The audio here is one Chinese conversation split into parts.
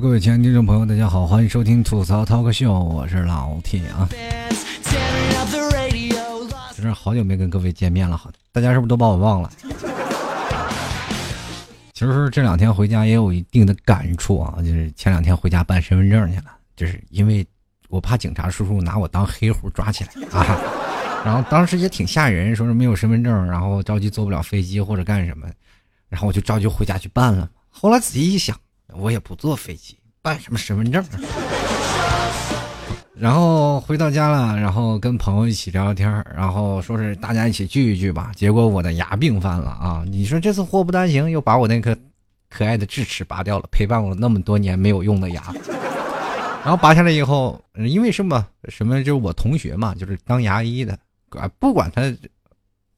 各位亲爱的听众朋友，大家好，欢迎收听吐槽 talk 秀，我是老铁啊。真是好久没跟各位见面了，好，大家是不是都把我忘了？其实这两天回家也有一定的感触啊，就是前两天回家办身份证去了，就是因为我怕警察叔叔拿我当黑户抓起来啊。然后当时也挺吓人，说是没有身份证，然后着急坐不了飞机或者干什么，然后我就着急回家去办了。后来仔细一想。我也不坐飞机，办什么身份证？然后回到家了，然后跟朋友一起聊聊天然后说是大家一起聚一聚吧。结果我的牙病犯了啊！你说这次祸不单行，又把我那颗可爱的智齿拔掉了，陪伴我那么多年没有用的牙。然后拔下来以后，因为什么什么，就是我同学嘛，就是当牙医的，不管他，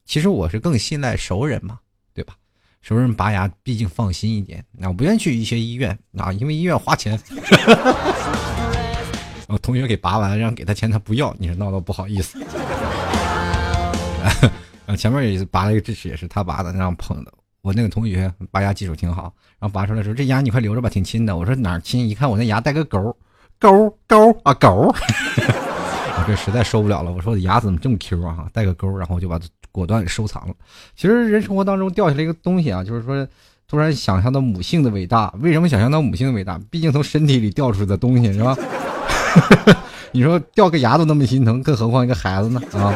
其实我是更信赖熟人嘛，对吧？熟人拔牙，毕竟放心一点。那我不愿意去一些医院啊，因为医院花钱。我同学给拔完，让给他钱，他不要，你说闹得不好意思。啊，前面也拔了一个智齿，也是他拔的，让碰的。我那个同学拔牙技术挺好，然后拔出来说：“这牙你快留着吧，挺亲的。”我说：“哪儿亲？一看我那牙带个勾，勾勾啊勾。” 我这实在受不了了，我说我的牙怎么这么 Q 啊？带个勾，然后我就把。果断收藏了。其实人生活当中掉下来一个东西啊，就是说突然想象到母性的伟大。为什么想象到母性的伟大？毕竟从身体里掉出来的东西是吧？你说掉个牙都那么心疼，更何况一个孩子呢？啊！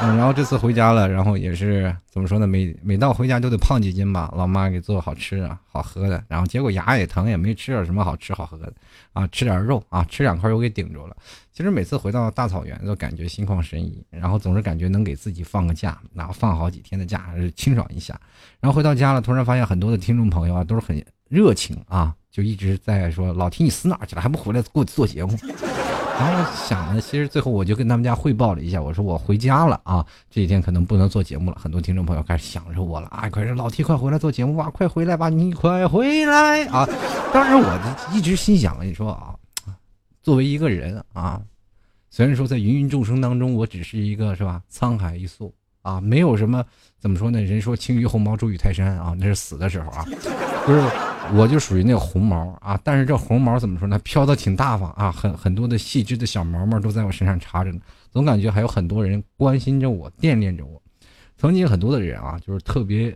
嗯，然后这次回家了，然后也是怎么说呢？每每到回家都得胖几斤吧。老妈给做好吃的好喝的，然后结果牙也疼，也没吃点什么好吃好喝的啊，吃点肉啊，吃两块肉给顶住了。其实每次回到大草原都感觉心旷神怡，然后总是感觉能给自己放个假，然后放好几天的假，清爽一下。然后回到家了，突然发现很多的听众朋友啊都是很热情啊，就一直在说老提你死哪去了，还不回来给我做节目。然后想着，其实最后我就跟他们家汇报了一下，我说我回家了啊，这几天可能不能做节目了。很多听众朋友开始想着我了啊，快说老 T 快回来做节目吧，快回来吧，你快回来啊！当然我一直心想，你说啊，作为一个人啊，虽然说在芸芸众生当中，我只是一个是吧，沧海一粟啊，没有什么怎么说呢？人说轻于鸿毛，重于泰山啊，那是死的时候啊，就是。我就属于那个红毛啊，但是这红毛怎么说呢？飘的挺大方啊，很很多的细枝的小毛毛都在我身上插着呢，总感觉还有很多人关心着我，惦念着我。曾经很多的人啊，就是特别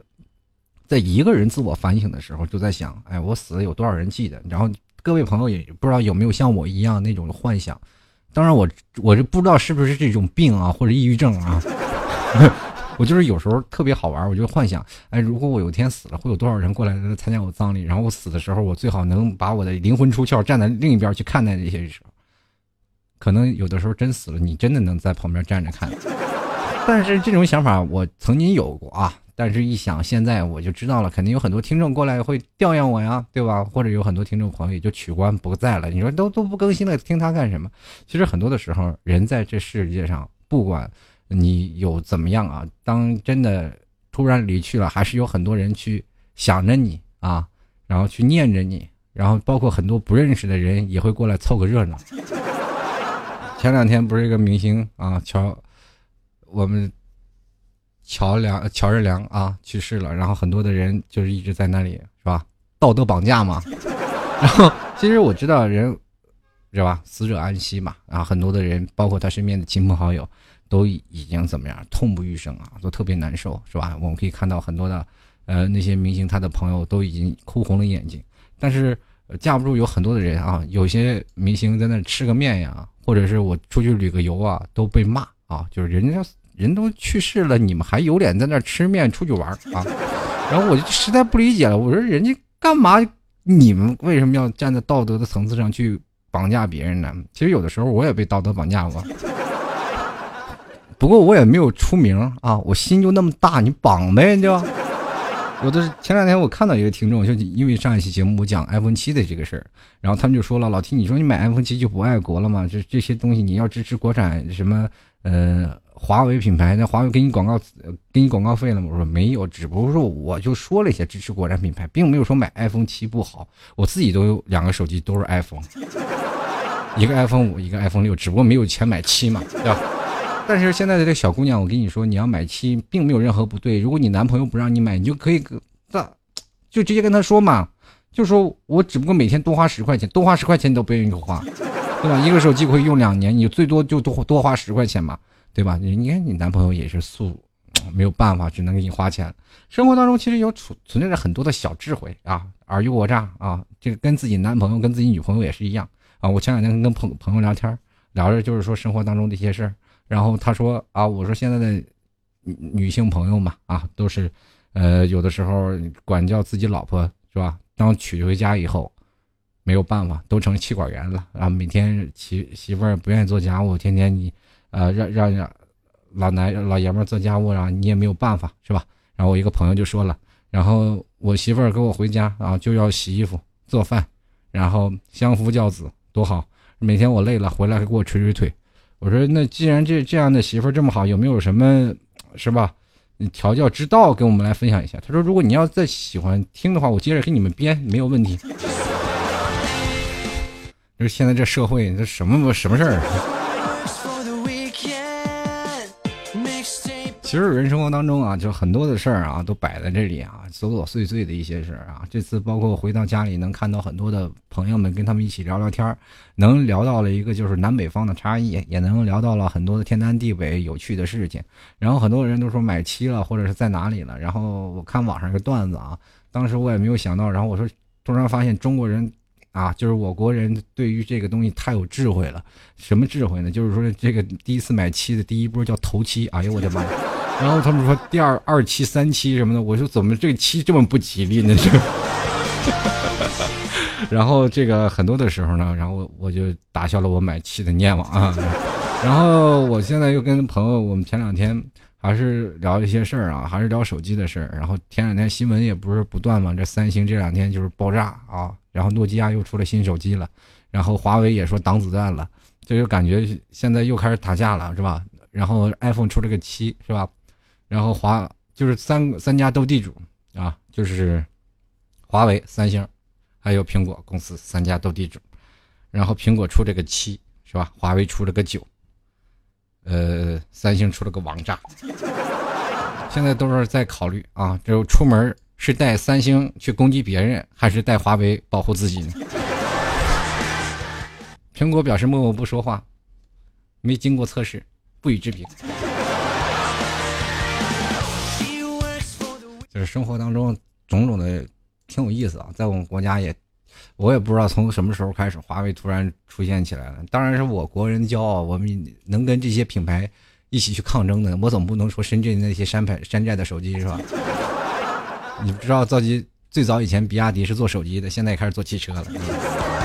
在一个人自我反省的时候，就在想，哎，我死了有多少人记得？然后各位朋友也不知道有没有像我一样那种幻想。当然，我我这不知道是不是这种病啊，或者抑郁症啊。我就是有时候特别好玩，我就幻想，哎，如果我有一天死了，会有多少人过来参加我葬礼？然后我死的时候，我最好能把我的灵魂出窍，站在另一边去看待这些事。可能有的时候真死了，你真的能在旁边站着看。但是这种想法我曾经有过啊，但是一想现在我就知道了，肯定有很多听众过来会吊唁我呀，对吧？或者有很多听众朋友也就取关不在了。你说都都不更新了，听他干什么？其实很多的时候，人在这世界上，不管。你有怎么样啊？当真的突然离去了，还是有很多人去想着你啊，然后去念着你，然后包括很多不认识的人也会过来凑个热闹。前两天不是一个明星啊，乔，我们乔梁乔任梁啊去世了，然后很多的人就是一直在那里是吧？道德绑架嘛。然后其实我知道人是吧？死者安息嘛。然后很多的人，包括他身边的亲朋好友。都已经怎么样，痛不欲生啊，都特别难受，是吧？我们可以看到很多的，呃，那些明星，他的朋友都已经哭红了眼睛。但是架不住有很多的人啊，有些明星在那吃个面呀，或者是我出去旅个游啊，都被骂啊，就是人家人都去世了，你们还有脸在那吃面出去玩啊？然后我就实在不理解了，我说人家干嘛？你们为什么要站在道德的层次上去绑架别人呢？其实有的时候我也被道德绑架过。不过我也没有出名啊，我心就那么大，你绑呗就。有的前两天我看到一个听众，就因为上一期节目我讲 iPhone 七的这个事儿，然后他们就说了：“老 T，你说你买 iPhone 七就不爱国了吗？这这些东西你要支持国产什么？呃，华为品牌，那华为给你广告，给你广告费了吗？”我说没有，只不过说我就说了一下支持国产品牌，并没有说买 iPhone 七不好。我自己都有两个手机，都是 iPhone，一个 iPhone 五，一个 iPhone 六，只不过没有钱买七嘛，对吧？但是现在的这小姑娘，我跟你说，你要买七，并没有任何不对。如果你男朋友不让你买，你就可以，这就直接跟他说嘛，就说我只不过每天多花十块钱，多花十块钱你都不愿意花，对吧？一个手机可以用两年，你最多就多多花十块钱嘛，对吧？你你看你男朋友也是素，没有办法，只能给你花钱。生活当中其实有存存在着很多的小智慧啊，尔虞我诈啊，这个跟自己男朋友、跟自己女朋友也是一样啊。我前两天跟朋朋友聊天，聊着就是说生活当中的一些事儿，然后他说啊，我说现在的女性朋友嘛啊，都是呃有的时候管教自己老婆是吧？当娶回家以后，没有办法，都成气管炎了啊！每天媳媳妇儿不愿意做家务，天天你，呃，让让让老男老爷们做家务，然后你也没有办法，是吧？然后我一个朋友就说了，然后我媳妇儿跟我回家啊，就要洗衣服、做饭，然后相夫教子，多好！每天我累了回来还给我捶捶腿。我说那既然这这样的媳妇这么好，有没有什么，是吧？调教之道，跟我们来分享一下。他说：“如果你要再喜欢听的话，我接着给你们编，没有问题。”就是现在这社会，这什么什么事儿？其实人生活当中啊，就很多的事儿啊，都摆在这里啊，琐琐碎碎的一些事儿啊。这次包括回到家里，能看到很多的朋友们跟他们一起聊聊天儿，能聊到了一个就是南北方的差异，也能聊到了很多的天南地北有趣的事情。然后很多人都说买七了，或者是在哪里了。然后我看网上一个段子啊，当时我也没有想到，然后我说突然发现中国人啊，就是我国人对于这个东西太有智慧了。什么智慧呢？就是说这个第一次买七的第一波叫头七，哎呦我的妈！然后他们说第二二期、三期什么的，我说怎么这个期这么不吉利呢？这。然后这个很多的时候呢，然后我就打消了我买期的念望啊。然后我现在又跟朋友，我们前两天还是聊一些事儿啊，还是聊手机的事儿。然后前两天新闻也不是不断嘛，这三星这两天就是爆炸啊，然后诺基亚又出了新手机了，然后华为也说挡子弹了，这就感觉现在又开始打架了，是吧？然后 iPhone 出了个七，是吧？然后华就是三三家斗地主啊，就是华为、三星，还有苹果公司三家斗地主。然后苹果出这个七是吧？华为出了个九，呃，三星出了个王炸。现在都是在考虑啊，就出门是带三星去攻击别人，还是带华为保护自己呢？苹果表示默默不说话，没经过测试，不予置评。就是生活当中种种的挺有意思啊，在我们国家也，我也不知道从什么时候开始，华为突然出现起来了。当然是我国人的骄傲，我们能跟这些品牌一起去抗争的。我总不能说深圳那些山牌山寨的手机是吧？你不知道造机最早以前比亚迪是做手机的，现在也开始做汽车了。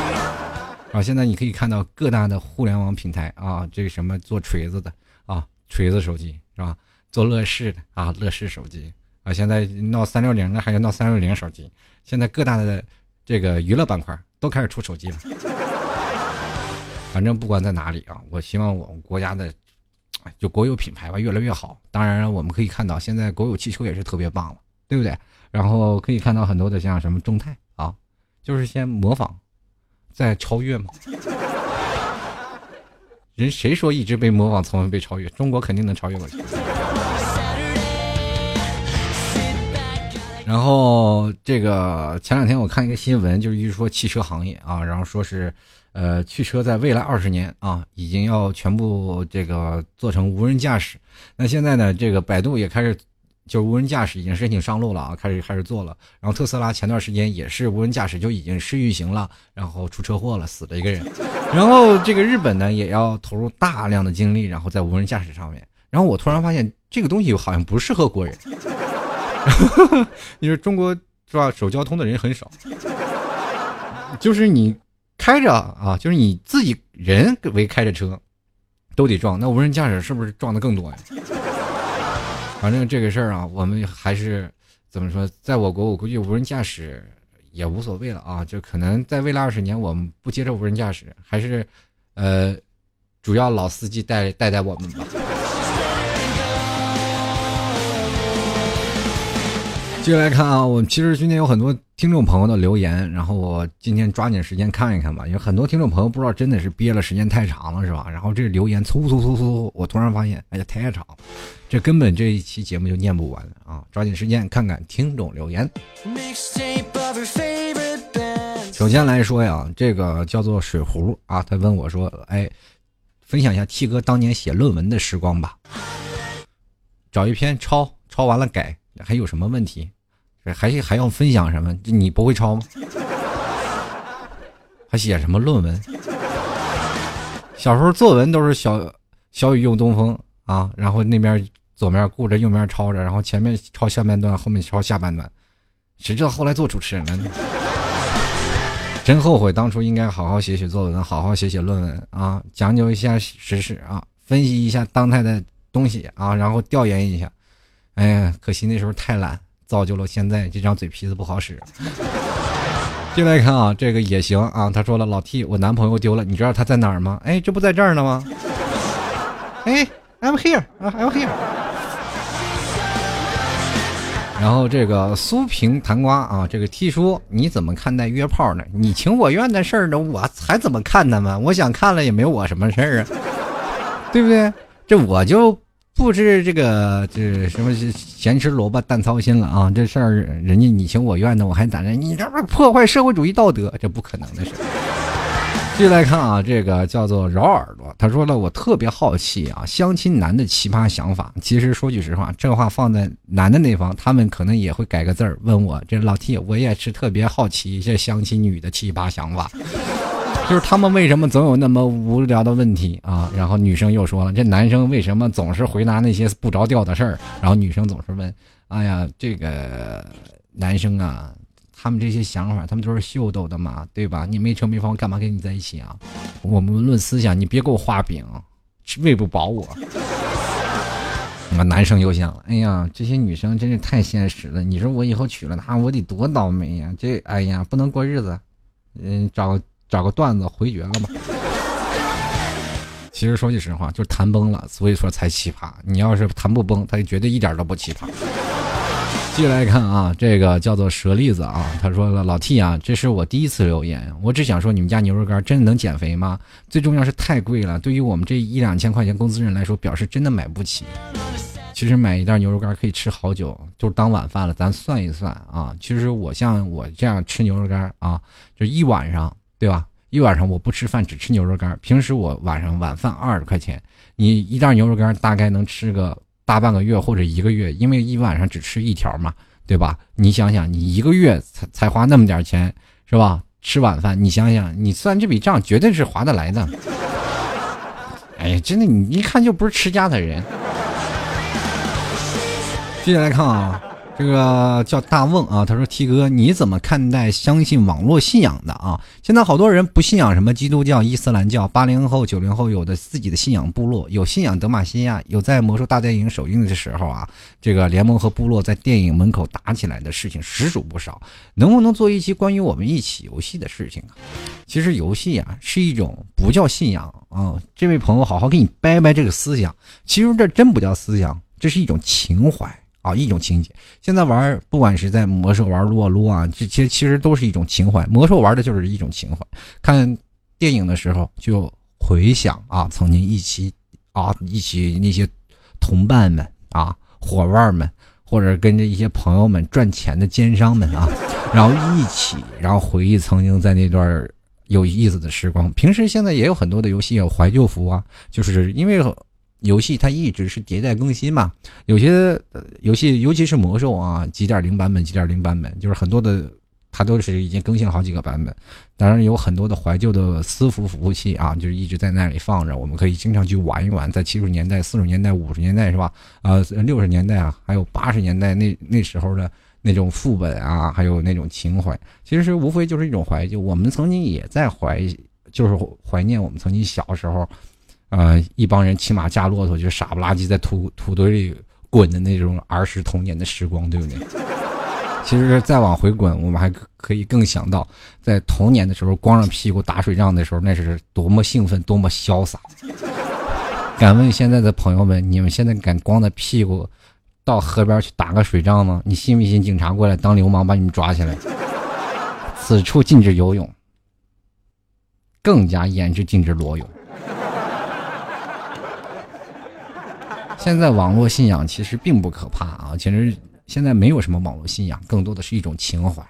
啊，现在你可以看到各大的互联网平台啊，这个什么做锤子的啊，锤子手机是吧？做乐视的啊，乐视手机。啊，现在闹三六零的，还有闹三六零手机。现在各大的这个娱乐板块都开始出手机了。反正不管在哪里啊，我希望我们国家的就国有品牌吧越来越好。当然，我们可以看到现在国有汽车也是特别棒了，对不对？然后可以看到很多的像什么众泰啊，就是先模仿，再超越嘛。人谁说一直被模仿，从未被超越？中国肯定能超越过去。然后这个前两天我看一个新闻，就是一说汽车行业啊，然后说是，呃，汽车在未来二十年啊，已经要全部这个做成无人驾驶。那现在呢，这个百度也开始，就是无人驾驶已经申请上路了啊，开始开始做了。然后特斯拉前段时间也是无人驾驶就已经试运行了，然后出车祸了，死了一个人。然后这个日本呢，也要投入大量的精力，然后在无人驾驶上面。然后我突然发现，这个东西好像不适合国人。你说中国是吧？守交通的人很少，就是你开着啊，就是你自己人为开着车，都得撞。那无人驾驶是不是撞的更多呀？反正这个事儿啊，我们还是怎么说？在我国，我估计无人驾驶也无所谓了啊。就可能在未来二十年，我们不接受无人驾驶，还是呃，主要老司机带带带我们吧。接下来看啊，我们其实今天有很多听众朋友的留言，然后我今天抓紧时间看一看吧。有很多听众朋友不知道真的是憋了时间太长了，是吧？然后这留言嗖嗖嗖嗖，我突然发现，哎呀，太长，这根本这一期节目就念不完啊！抓紧时间看看听众留言。首先来说呀，这个叫做水壶啊，他问我说：“哎，分享一下 T 哥当年写论文的时光吧。找一篇抄，抄完了改，还有什么问题？还还要分享什么？你不会抄吗？还写什么论文？小时候作文都是小小雨用东风啊，然后那边左面顾着，右面抄着，然后前面抄下半段，后面抄下半段。谁知道后来做主持人了呢？真后悔当初应该好好写写作文，好好写写论文啊，讲究一下时事啊，分析一下当代的东西啊，然后调研一下。哎呀，可惜那时候太懒，造就了现在这张嘴皮子不好使。进来看啊，这个也行啊。他说了，老 T，我男朋友丢了，你知道他在哪儿吗？哎，这不在这儿呢吗？哎，I'm here 啊，I'm here。然后这个苏平弹瓜啊，这个 T 叔你怎么看待约炮呢？你情我愿的事儿呢，我还怎么看他们？我想看了也没我什么事儿啊，对不对？这我就不知这个这什么咸吃萝卜淡操心了啊！这事儿人家你情我愿的，我还在这，你这不破坏社会主义道德？这不可能的事。继续来看啊，这个叫做饶耳朵，他说了，我特别好奇啊，相亲男的奇葩想法。其实说句实话，这话放在男的那方，他们可能也会改个字儿问我。这老 T，我也是特别好奇这相亲女的奇葩想法，就是他们为什么总有那么无聊的问题啊？然后女生又说了，这男生为什么总是回答那些不着调的事儿？然后女生总是问，哎呀，这个男生啊。他们这些想法，他们都是秀逗的嘛，对吧？你没车没房，干嘛跟你在一起啊？我们论思想，你别给我画饼，喂不饱我。那男生又想，哎呀，这些女生真是太现实了。你说我以后娶了她，我得多倒霉呀！这，哎呀，不能过日子。嗯，找找个段子回绝了吧。其实说句实话，就是谈崩了，所以说才奇葩。你要是谈不崩，他就绝对一点都不奇葩。继续来看啊，这个叫做蛇栗子啊，他说了老 T 啊，这是我第一次留言，我只想说你们家牛肉干真的能减肥吗？最重要是太贵了，对于我们这一两千块钱工资人来说，表示真的买不起。其实买一袋牛肉干可以吃好久，就是当晚饭了。咱算一算啊，其实我像我这样吃牛肉干啊，就一晚上，对吧？一晚上我不吃饭，只吃牛肉干。平时我晚上晚饭二十块钱，你一袋牛肉干大概能吃个。大半个月或者一个月，因为一晚上只吃一条嘛，对吧？你想想，你一个月才才花那么点钱，是吧？吃晚饭，你想想，你算这笔账绝对是划得来的。哎呀，真的，你一看就不是持家的人。接下来看啊。这个叫大瓮啊，他说：“T 哥，你怎么看待相信网络信仰的啊？现在好多人不信仰什么基督教、伊斯兰教，八零后、九零后有的自己的信仰部落，有信仰德玛西亚，有在魔兽大电影首映的时候啊，这个联盟和部落在电影门口打起来的事情实属不少。能不能做一期关于我们一起游戏的事情啊？其实游戏啊是一种不叫信仰啊，这位朋友好好给你掰掰这个思想。其实这真不叫思想，这是一种情怀。”啊，一种情节。现在玩，不管是在魔兽玩撸啊撸啊，这其实其实都是一种情怀。魔兽玩的就是一种情怀。看电影的时候，就回想啊，曾经一起啊，一起那些同伴们啊，伙伴们，或者跟着一些朋友们赚钱的奸商们啊，然后一起，然后回忆曾经在那段有意思的时光。平时现在也有很多的游戏有怀旧服啊，就是因为。游戏它一直是迭代更新嘛，有些游戏，尤其是魔兽啊，几点零版本，几点零版本，就是很多的，它都是已经更新了好几个版本。当然有很多的怀旧的私服服务器啊，就是一直在那里放着，我们可以经常去玩一玩。在七十年代、四十年代、五十年代是吧？啊，六十年代啊，还有八十年代那那时候的那种副本啊，还有那种情怀，其实无非就是一种怀旧。我们曾经也在怀，就是怀念我们曾经小时候。呃，一帮人骑马驾骆驼，就傻不拉几在土土堆里滚的那种儿时童年的时光，对不对？其实再往回滚，我们还可以更想到，在童年的时候光着屁股打水仗的时候，那是多么兴奋，多么潇洒。敢问现在的朋友们，你们现在敢光着屁股到河边去打个水仗吗？你信不信警察过来当流氓把你们抓起来？此处禁止游泳，更加严制禁止裸泳。现在网络信仰其实并不可怕啊，其实现在没有什么网络信仰，更多的是一种情怀。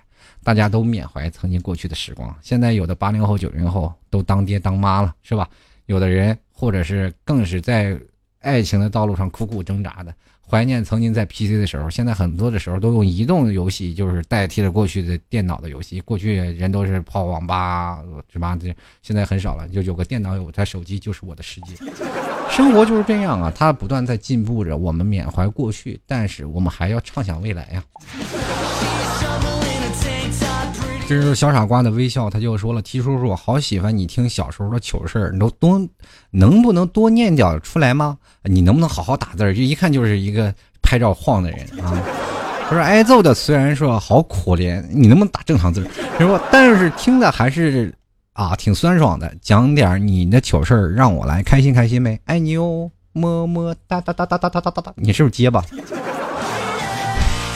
大家都缅怀曾经过去的时光。现在有的八零后、九零后都当爹当妈了，是吧？有的人或者是更是在爱情的道路上苦苦挣扎的。怀念曾经在 PC 的时候，现在很多的时候都用移动游戏，就是代替了过去的电脑的游戏。过去人都是泡网吧，什么的现在很少了，就有个电脑，有台手机就是我的世界。生活就是这样啊，它不断在进步着。我们缅怀过去，但是我们还要畅想未来呀。这是小傻瓜的微笑，他就说了：“T 叔叔，好喜欢你听小时候的糗事儿，你都多能不能多念点出来吗？你能不能好好打字儿？这一看就是一个拍照晃的人啊！他说挨揍的虽然说好可怜，你能不能打正常字？他说但是听的还是啊挺酸爽的，讲点你的糗事儿让我来开心开心呗，爱你哟，么么哒哒哒哒哒哒哒哒，你是不是结巴？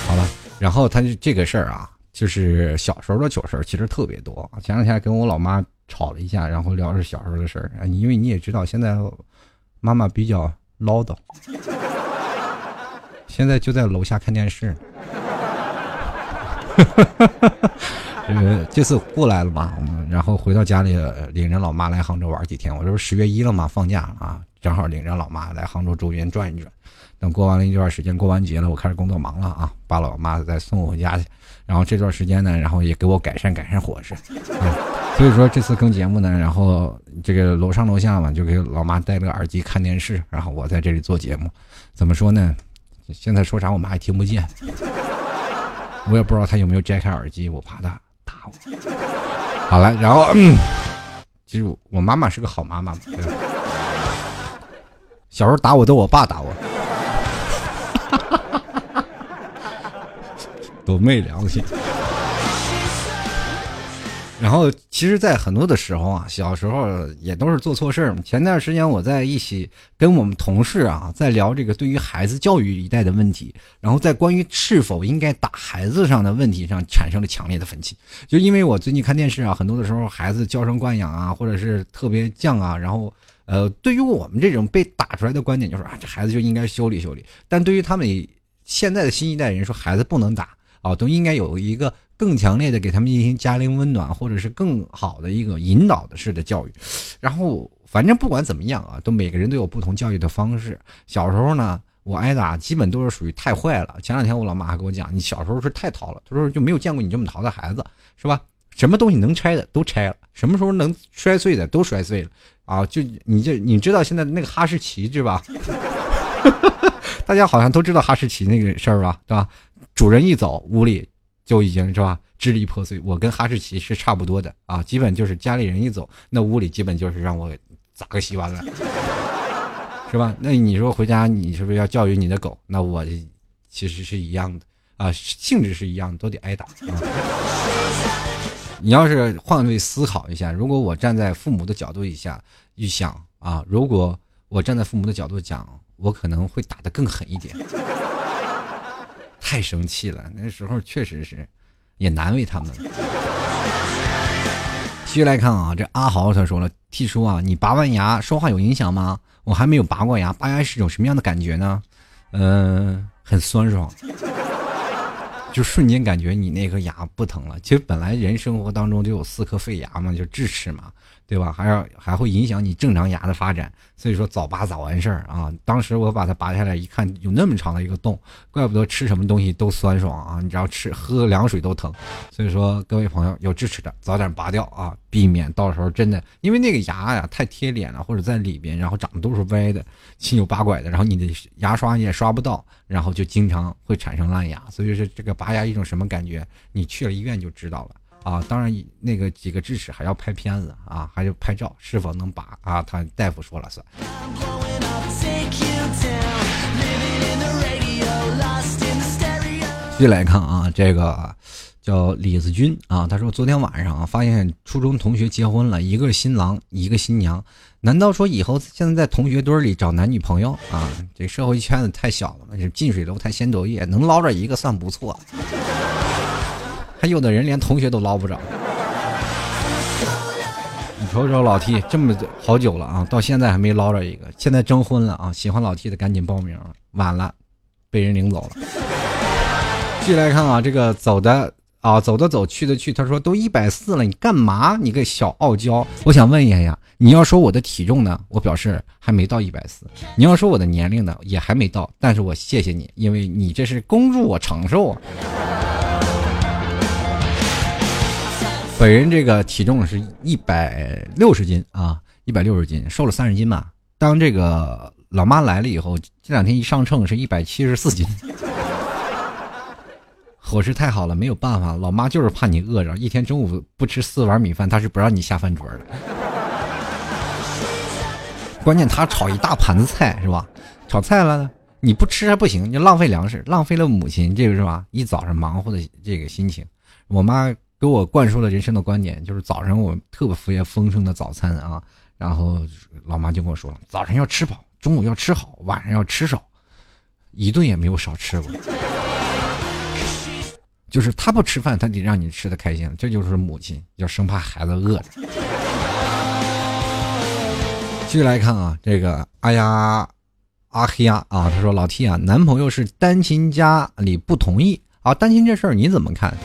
好了，然后他就这个事儿啊。”就是小时候的糗事儿，其实特别多。前两天跟我老妈吵了一架，然后聊着小时候的事儿。因为你也知道，现在妈妈比较唠叨，现在就在楼下看电视。呃，这次过来了嘛，然后回到家里，领着老妈来杭州玩几天。我这不十月一了嘛，放假啊，正好领着老妈来杭州周边转一转。等过完了一段时间，过完节了，我开始工作忙了啊，把老妈再送回家去。然后这段时间呢，然后也给我改善改善伙食，啊，所以说这次更节目呢，然后这个楼上楼下嘛，就给老妈戴个耳机看电视，然后我在这里做节目，怎么说呢？现在说啥我妈也听不见，我也不知道她有没有摘开耳机，我怕她打我。好了，然后嗯，其实我妈妈是个好妈妈，小时候打我都我爸打我。都没良心。然后，其实，在很多的时候啊，小时候也都是做错事儿。前段时间，我在一起跟我们同事啊，在聊这个对于孩子教育一代的问题，然后在关于是否应该打孩子上的问题上产生了强烈的分歧。就因为我最近看电视啊，很多的时候孩子娇生惯养啊，或者是特别犟啊，然后，呃，对于我们这种被打出来的观点，就是啊，这孩子就应该修理修理。但对于他们现在的新一代人说，孩子不能打。啊，都应该有一个更强烈的给他们进行家庭温暖，或者是更好的一个引导的式的教育。然后，反正不管怎么样啊，都每个人都有不同教育的方式。小时候呢，我挨打基本都是属于太坏了。前两天我老妈还跟我讲，你小时候是太淘了，她说就没有见过你这么淘的孩子，是吧？什么东西能拆的都拆了，什么时候能摔碎的都摔碎了。啊，就你这你知道现在那个哈士奇是吧？大家好像都知道哈士奇那个事儿吧，对吧？主人一走，屋里就已经是吧支离破碎。我跟哈士奇是差不多的啊，基本就是家里人一走，那屋里基本就是让我咋个洗完了，是吧？那你说回家你是不是要教育你的狗？那我其实是一样的啊，性质是一样的，都得挨打。你要是换位思考一下，如果我站在父母的角度一下一想啊，如果我站在父母的角度讲，我可能会打得更狠一点。太生气了，那时候确实是，也难为他们。继续来看啊，这阿豪他说了：“T 叔啊，你拔完牙说话有影响吗？我还没有拔过牙，拔牙是种什么样的感觉呢？嗯，很酸爽，就瞬间感觉你那颗牙不疼了。其实本来人生活当中就有四颗废牙嘛，就智齿嘛。”对吧？还要还会影响你正常牙的发展，所以说早拔早完事儿啊。当时我把它拔下来一看，有那么长的一个洞，怪不得吃什么东西都酸爽啊！你知道吃喝凉水都疼。所以说各位朋友有智齿的早点拔掉啊，避免到时候真的因为那个牙呀太贴脸了，或者在里边，然后长得都是歪的、七扭八拐的，然后你的牙刷也刷不到，然后就经常会产生烂牙。所以说这个拔牙一种什么感觉？你去了医院就知道了。啊，当然，那个几个智齿还要拍片子啊，还要拍照，是否能拔啊？他大夫说了算。继续来看啊，这个叫李子君啊，他说昨天晚上啊发现初中同学结婚了，一个新郎，一个新娘，难道说以后现在在同学堆里找男女朋友啊？这社会圈子太小了，这近水楼台先得月，能捞着一个算不错。还有的人连同学都捞不着，你瞅瞅老 T 这么好久了啊，到现在还没捞着一个。现在征婚了啊，喜欢老 T 的赶紧报名，晚了被人领走了。继续来看啊，这个走的啊，走的走，去的去。他说都一百四了，你干嘛？你个小傲娇！我想问一下呀，你要说我的体重呢，我表示还没到一百四；你要说我的年龄呢，也还没到。但是我谢谢你，因为你这是公助我长寿啊。本人这个体重是一百六十斤啊，一百六十斤，瘦了三十斤嘛。当这个老妈来了以后，这两天一上称是一百七十四斤。伙食太好了，没有办法，老妈就是怕你饿着，一天中午不吃四碗米饭，她是不让你下饭桌的。关键她炒一大盘子菜是吧？炒菜了你不吃还不行，你浪费粮食，浪费了母亲这个是吧？一早上忙活的这个心情。我妈给我灌输了人生的观点，就是早上我特别丰盛的早餐啊，然后老妈就跟我说了，早上要吃饱，中午要吃好，晚上要吃少，一顿也没有少吃过。就是他不吃饭，他得让你吃的开心，这就是母亲，要生怕孩子饿着。继续来看啊，这个阿呀阿黑呀啊，他说老 T 啊，男朋友是单亲家里不同意啊，单亲这事儿你怎么看？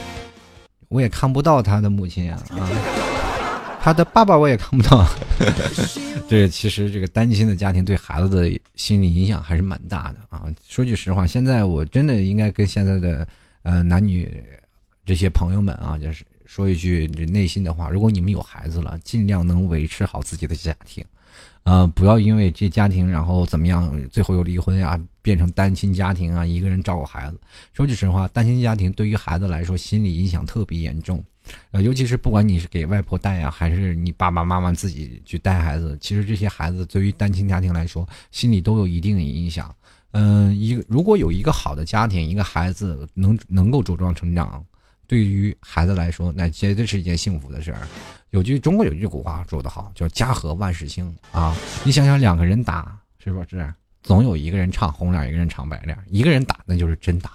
我也看不到他的母亲啊啊，他的爸爸我也看不到。这其实这个单亲的家庭对孩子的心理影响还是蛮大的啊。说句实话，现在我真的应该跟现在的。呃，男女这些朋友们啊，就是说一句内心的话：如果你们有孩子了，尽量能维持好自己的家庭，呃，不要因为这家庭然后怎么样，最后又离婚啊，变成单亲家庭啊，一个人照顾孩子。说句实话，单亲家庭对于孩子来说，心理影响特别严重，呃，尤其是不管你是给外婆带呀，还是你爸爸妈妈自己去带孩子，其实这些孩子对于单亲家庭来说，心理都有一定的影响。嗯，一个如果有一个好的家庭，一个孩子能能够茁壮成长，对于孩子来说，那绝对是一件幸福的事儿。有句中国有句古话说得好，叫家和万事兴啊。你想想，两个人打，是不是总有一个人唱红脸，一个人唱白脸，一个人打那就是真打。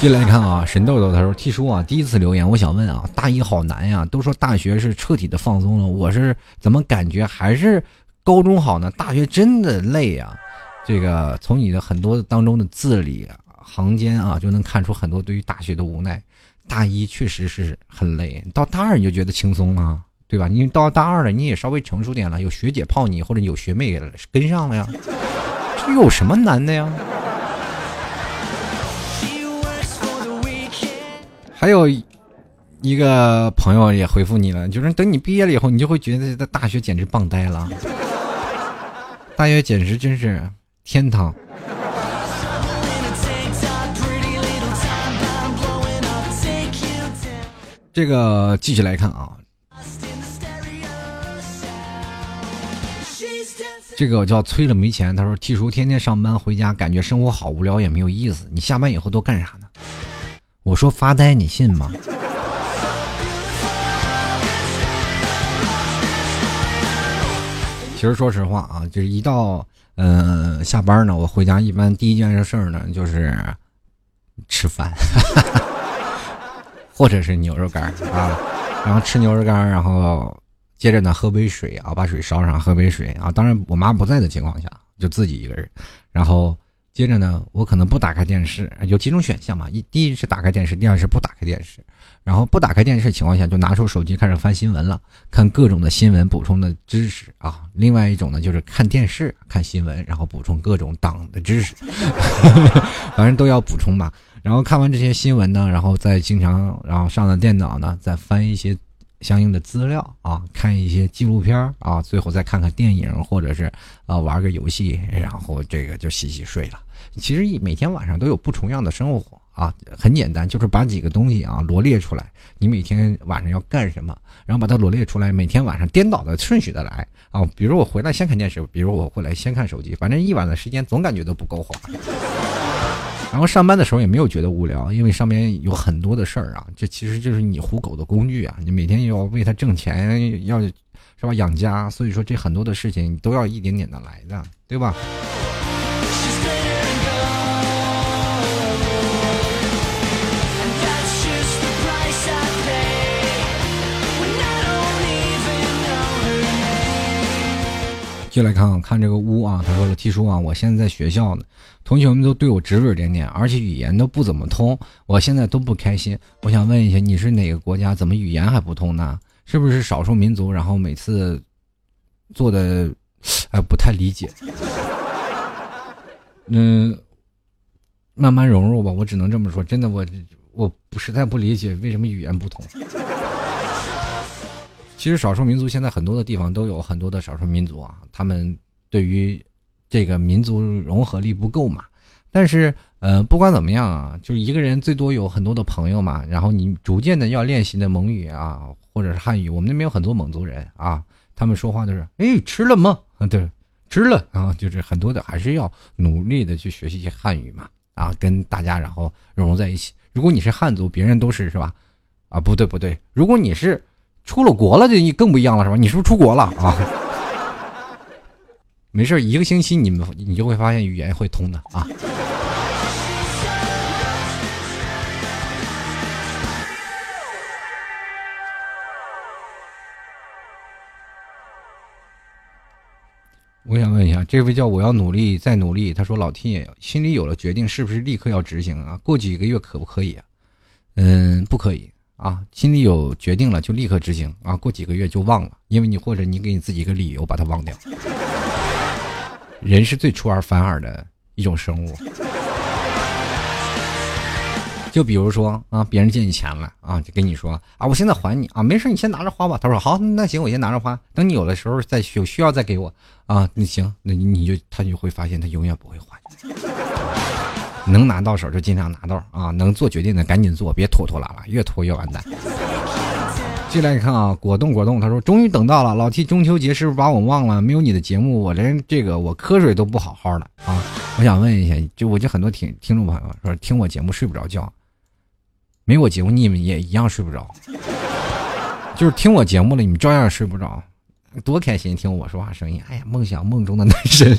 进来看啊，神豆豆他说：“T 叔啊，第一次留言，我想问啊，大一好难呀，都说大学是彻底的放松了，我是怎么感觉还是？”高中好呢，大学真的累啊。这个从你的很多当中的字里行间啊，就能看出很多对于大学的无奈。大一确实是很累，到大二你就觉得轻松了，对吧？你到大二了，你也稍微成熟点了，有学姐泡你，或者有学妹跟上了呀，这有什么难的呀？还有。一个朋友也回复你了，就是等你毕业了以后，你就会觉得这大学简直棒呆了，大约简直真是天堂。这个继续来看啊，这个叫催了没钱，他说 T 叔天天上班回家，感觉生活好无聊也没有意思。你下班以后都干啥呢？我说发呆，你信吗？其实说实话啊，就是一到嗯下班呢，我回家一般第一件事呢就是吃饭，或者是牛肉干啊，然后吃牛肉干，然后接着呢喝杯水啊，把水烧上喝杯水啊。当然我妈不在的情况下，就自己一个人，然后。接着呢，我可能不打开电视，有几种选项嘛。一，第一是打开电视，第二是不打开电视。然后不打开电视情况下，就拿出手机开始翻新闻了，看各种的新闻补充的知识啊。另外一种呢，就是看电视看新闻，然后补充各种党的知识，反正都要补充吧。然后看完这些新闻呢，然后再经常，然后上了电脑呢，再翻一些。相应的资料啊，看一些纪录片啊，最后再看看电影，或者是啊玩个游戏，然后这个就洗洗睡了。其实每天晚上都有不重样的生活啊，很简单，就是把几个东西啊罗列出来，你每天晚上要干什么，然后把它罗列出来，每天晚上颠倒的顺序的来啊。比如我回来先看电视，比如我回来先看手机，反正一晚的时间总感觉都不够花。然后上班的时候也没有觉得无聊，因为上面有很多的事儿啊，这其实就是你糊狗的工具啊，你每天要为他挣钱，要是吧养家，所以说这很多的事情都要一点点的来的，对吧？继就来看看这个屋啊，他说了，T 叔啊，我现在在学校呢，同学们都对我指指点点，而且语言都不怎么通，我现在都不开心。我想问一下，你是哪个国家？怎么语言还不通呢？是不是少数民族？然后每次做的，哎，不太理解。嗯，慢慢融入吧，我只能这么说。真的，我我不实在不理解为什么语言不通。其实少数民族现在很多的地方都有很多的少数民族啊，他们对于这个民族融合力不够嘛。但是呃，不管怎么样啊，就是一个人最多有很多的朋友嘛。然后你逐渐的要练习的蒙语啊，或者是汉语。我们那边有很多蒙族人啊，他们说话都是哎吃了吗？啊对，吃了啊，就是很多的还是要努力的去学习一些汉语嘛啊，跟大家然后融入在一起。如果你是汉族，别人都是是吧？啊不对不对，如果你是。出了国了就更不一样了，是吧？你是不是出国了啊？没事，一个星期你们你就会发现语言会通的啊。我想问一下，这位叫我要努力再努力，他说老天爷心里有了决定，是不是立刻要执行啊？过几个月可不可以？嗯，不可以。啊，心里有决定了就立刻执行啊！过几个月就忘了，因为你或者你给你自己一个理由把它忘掉。人是最出尔反尔的一种生物。就比如说啊，别人借你钱了啊，就跟你说啊，我现在还你啊，没事，你先拿着花吧。他说好，那行，我先拿着花，等你有的时候再有需要再给我啊。那行，那你就他就会发现他永远不会还。能拿到手就尽量拿到啊！能做决定的赶紧做，别拖拖拉拉，越拖越完蛋。进来一看啊，果冻果冻，他说终于等到了，老 T 中秋节是不是把我忘了？没有你的节目，我连这个我瞌睡都不好好的啊！我想问一下，就我就很多听听众朋友说听我节目睡不着觉，没我节目你们也一样睡不着，就是听我节目了你们照样睡不着，多开心听我说话声音，哎呀，梦想梦中的男神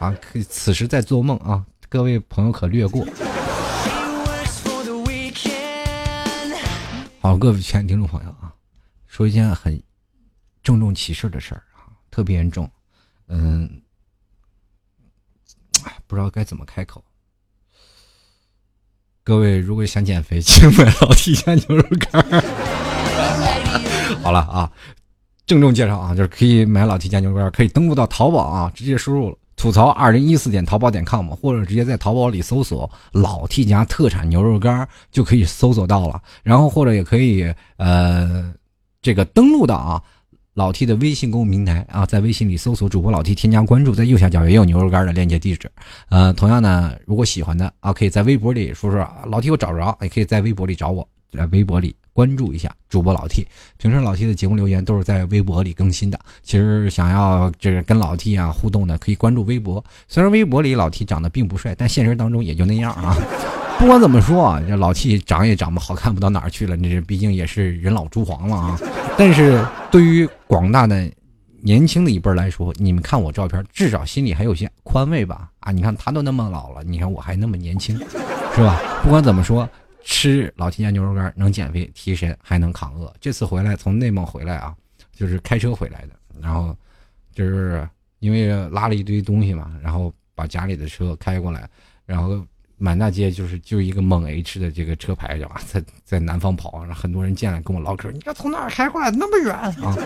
啊！可此时在做梦啊！各位朋友可略过。好，各位亲爱的听众朋友啊，说一件很郑重其事的事儿啊，特别严重。嗯，不知道该怎么开口。各位如果想减肥，请买老提家牛肉干。好了啊，郑重介绍啊，就是可以买老提家牛肉干，可以登录到淘宝啊，直接输入了。吐槽二零一四点淘宝点 com 或者直接在淘宝里搜索老 T 家特产牛肉干就可以搜索到了。然后或者也可以呃这个登录到啊老 T 的微信公众平台啊，在微信里搜索主播老 T 添加关注，在右下角也有牛肉干的链接地址。呃，同样呢，如果喜欢的啊，可以在微博里说说老 T 我找不着，也可以在微博里找我，在微博里。关注一下主播老 T，平时老 T 的节目留言都是在微博里更新的。其实想要就是跟老 T 啊互动的，可以关注微博。虽然微博里老 T 长得并不帅，但现实当中也就那样啊。不管怎么说啊，这老 T 长也长不好看不到哪儿去了，这毕竟也是人老珠黄了啊。但是对于广大的年轻的一辈来说，你们看我照片，至少心里还有些宽慰吧？啊，你看他都那么老了，你看我还那么年轻，是吧？不管怎么说。吃老 T 家牛肉干能减肥提神还能抗饿。这次回来从内蒙回来啊，就是开车回来的，然后就是因为拉了一堆东西嘛，然后把家里的车开过来，然后满大街就是就一个蒙 H 的这个车牌，吧，在在南方跑，很多人见了跟我唠嗑，你这从哪开过来那么远啊？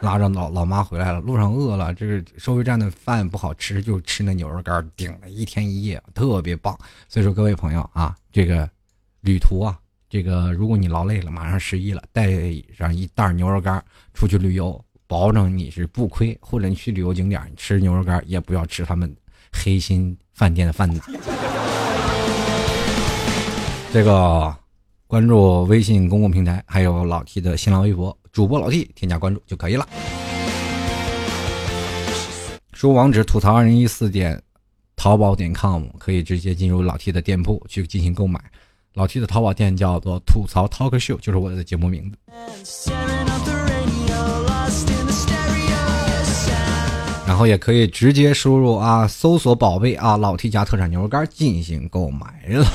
拉着老老妈回来了，路上饿了，这个收费站的饭不好吃，就吃那牛肉干，顶了一天一夜，特别棒。所以说，各位朋友啊，这个旅途啊，这个如果你劳累了，马上十一了，带上一袋牛肉干出去旅游，保证你是不亏。或者你去旅游景点吃牛肉干，也不要吃他们黑心饭店的饭呢。这个关注微信公共平台，还有老 T 的新浪微博。主播老 T 添加关注就可以了。输入网址吐槽二零一四点淘宝点 com 可以直接进入老 T 的店铺去进行购买。老 T 的淘宝店叫做吐槽 Talk Show，就是我的节目名字。然后也可以直接输入啊，搜索宝贝啊，老 T 家特产牛肉干进行购买了。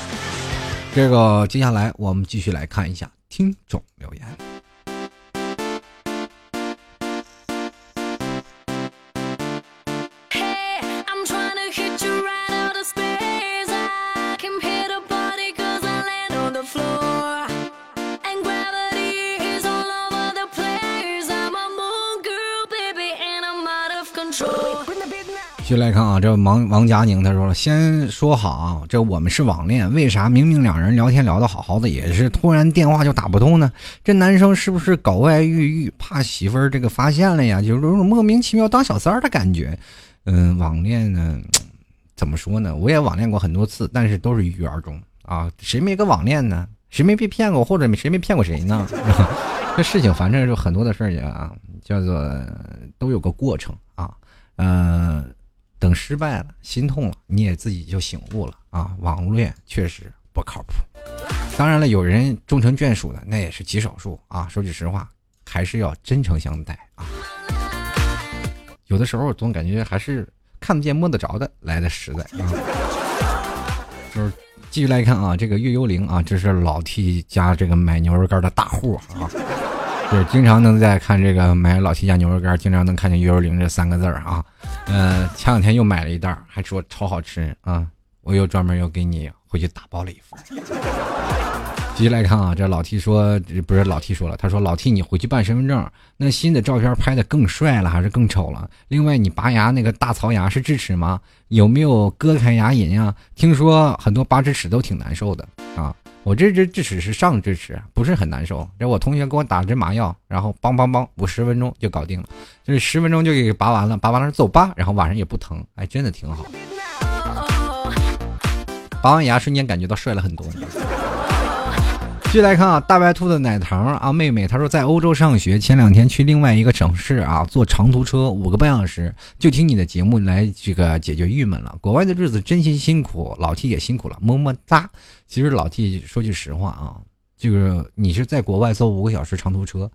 这个接下来我们继续来看一下听众留言。续来看啊，这王王佳宁他说了，先说好啊，这我们是网恋，为啥明明两人聊天聊得好好的，也是突然电话就打不通呢？这男生是不是搞外遇遇，怕媳妇儿这个发现了呀？就是有种莫名其妙当小三儿的感觉。嗯，网恋呢，怎么说呢？我也网恋过很多次，但是都是郁郁而终啊。谁没个网恋呢？谁没被骗过，或者谁没骗过谁呢？这事情反正就很多的事儿啊，叫做都有个过程啊，嗯。等失败了，心痛了，你也自己就醒悟了啊！网恋确实不靠谱。当然了，有人终成眷属的那也是极少数啊。说句实话，还是要真诚相待啊。有的时候总感觉还是看得见摸得着的来的实在啊。就是继续来看啊，这个月幽灵啊，这是老 T 家这个买牛肉干的大户啊。是经常能在看这个买老 T 家牛肉干，经常能看见“幺幺零”这三个字儿啊。嗯，前两天又买了一袋，还说超好吃啊。我又专门又给你回去打包了一份。继续来看啊，这老 T 说不是老 T 说了，他说老 T 你回去办身份证，那新的照片拍的更帅了还是更丑了？另外你拔牙那个大槽牙是智齿吗？有没有割开牙龈呀？听说很多拔智齿都挺难受的啊。我这只智齿是上智齿，不是很难受。这我同学给我打针麻药，然后梆梆梆，五十分钟就搞定了，就是十分钟就给拔完了，拔完了走吧，然后晚上也不疼，哎，真的挺好。拔完牙瞬间感觉到帅了很多。继续来看啊，大白兔的奶糖啊，妹妹她说在欧洲上学，前两天去另外一个城市啊，坐长途车五个半小时，就听你的节目来这个解决郁闷了。国外的日子真心辛苦，老 T 也辛苦了，么么哒。其实老 T 说句实话啊，这个你是在国外坐五个小时长途车，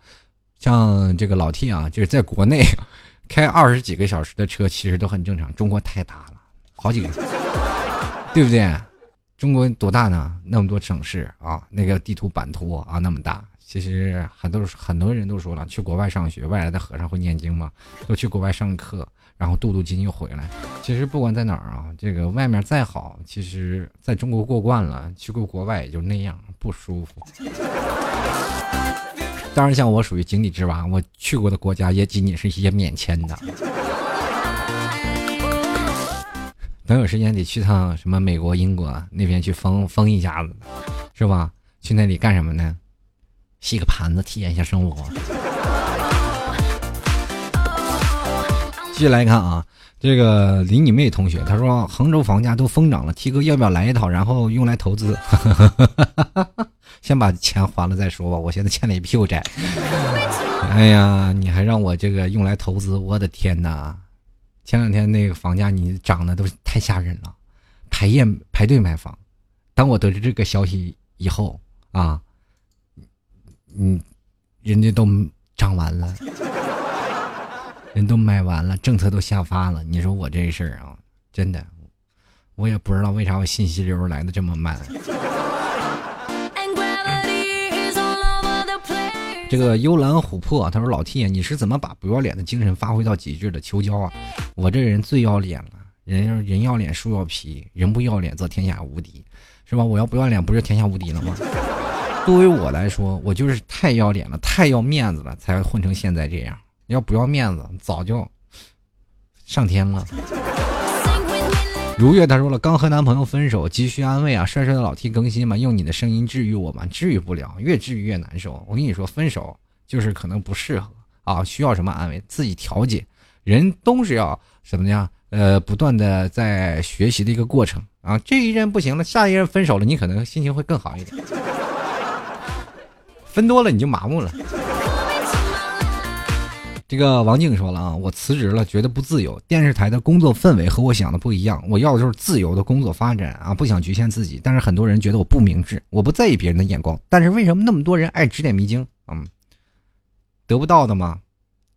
像这个老 T 啊，就是在国内开二十几个小时的车，其实都很正常。中国太大了，好几个，对不对？中国多大呢？那么多城市啊，那个地图版图啊那么大。其实很多很多人都说了，去国外上学，外来的和尚会念经吗？都去国外上课，然后镀镀金又回来。其实不管在哪儿啊，这个外面再好，其实在中国过惯了，去过国外也就那样，不舒服。当然，像我属于井底之蛙，我去过的国家也仅仅是一些免签的。等有时间得去趟什么美国、英国那边去疯疯一下子，是吧？去那里干什么呢？洗个盘子，体验一下生活。继续来看啊，这个李你妹同学，他说杭州房价都疯涨了，T 哥要不要来一套，然后用来投资？先把钱还了再说吧，我现在欠了一屁股债。哎呀，你还让我这个用来投资，我的天哪！前两天那个房价你涨的都太吓人了，排夜排队买房。当我得知这个消息以后啊，嗯，人家都涨完了，人都买完了，政策都下发了。你说我这事儿啊，真的，我也不知道为啥我信息流来的这么慢。这个幽兰琥珀，他说：“老 T，你是怎么把不要脸的精神发挥到极致的？求教啊！我这人最要脸了，人人要脸，树要皮，人不要脸则天下无敌，是吧？我要不要脸，不是天下无敌了吗？作为我来说，我就是太要脸了，太要面子了，才混成现在这样。要不要面子，早就上天了。”如月他说了，刚和男朋友分手，急需安慰啊！帅帅的老 T 更新嘛，用你的声音治愈我嘛，治愈不了，越治愈越难受。我跟你说，分手就是可能不适合啊，需要什么安慰，自己调节。人都是要什么呀？呃，不断的在学习的一个过程啊。这一任不行了，下一任分手了，你可能心情会更好一点。分多了你就麻木了。这个王静说了啊，我辞职了，觉得不自由。电视台的工作氛围和我想的不一样，我要的就是自由的工作发展啊，不想局限自己。但是很多人觉得我不明智，我不在意别人的眼光。但是为什么那么多人爱指点迷津？嗯，得不到的嘛，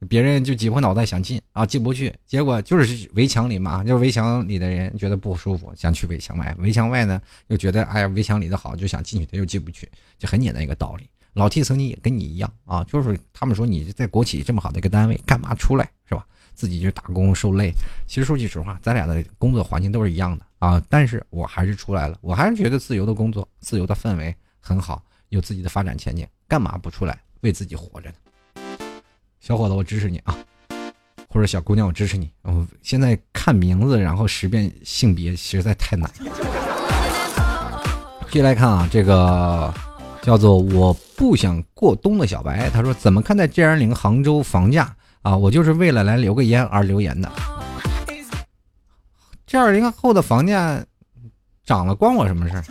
别人就挤破脑袋想进啊，进不去，结果就是围墙里嘛，就是围墙里的人觉得不舒服，想去围墙外；围墙外呢，又觉得哎呀，围墙里的好，就想进去，他又进不去，就很简单一个道理。老 T 曾经也跟你一样啊，就是他们说你在国企这么好的一个单位，干嘛出来是吧？自己就打工受累。其实说句实话，咱俩的工作环境都是一样的啊，但是我还是出来了，我还是觉得自由的工作、自由的氛围很好，有自己的发展前景，干嘛不出来为自己活着呢？小伙子，我支持你啊！或者小姑娘，我支持你。我现在看名字，然后识别性别实在太难。继续来看啊，这个叫做我不想过冬的小白，他说怎么看待 G 二零杭州房价啊？我就是为了来留个言而留言的。G 二零后的房价涨了，关我什么事儿？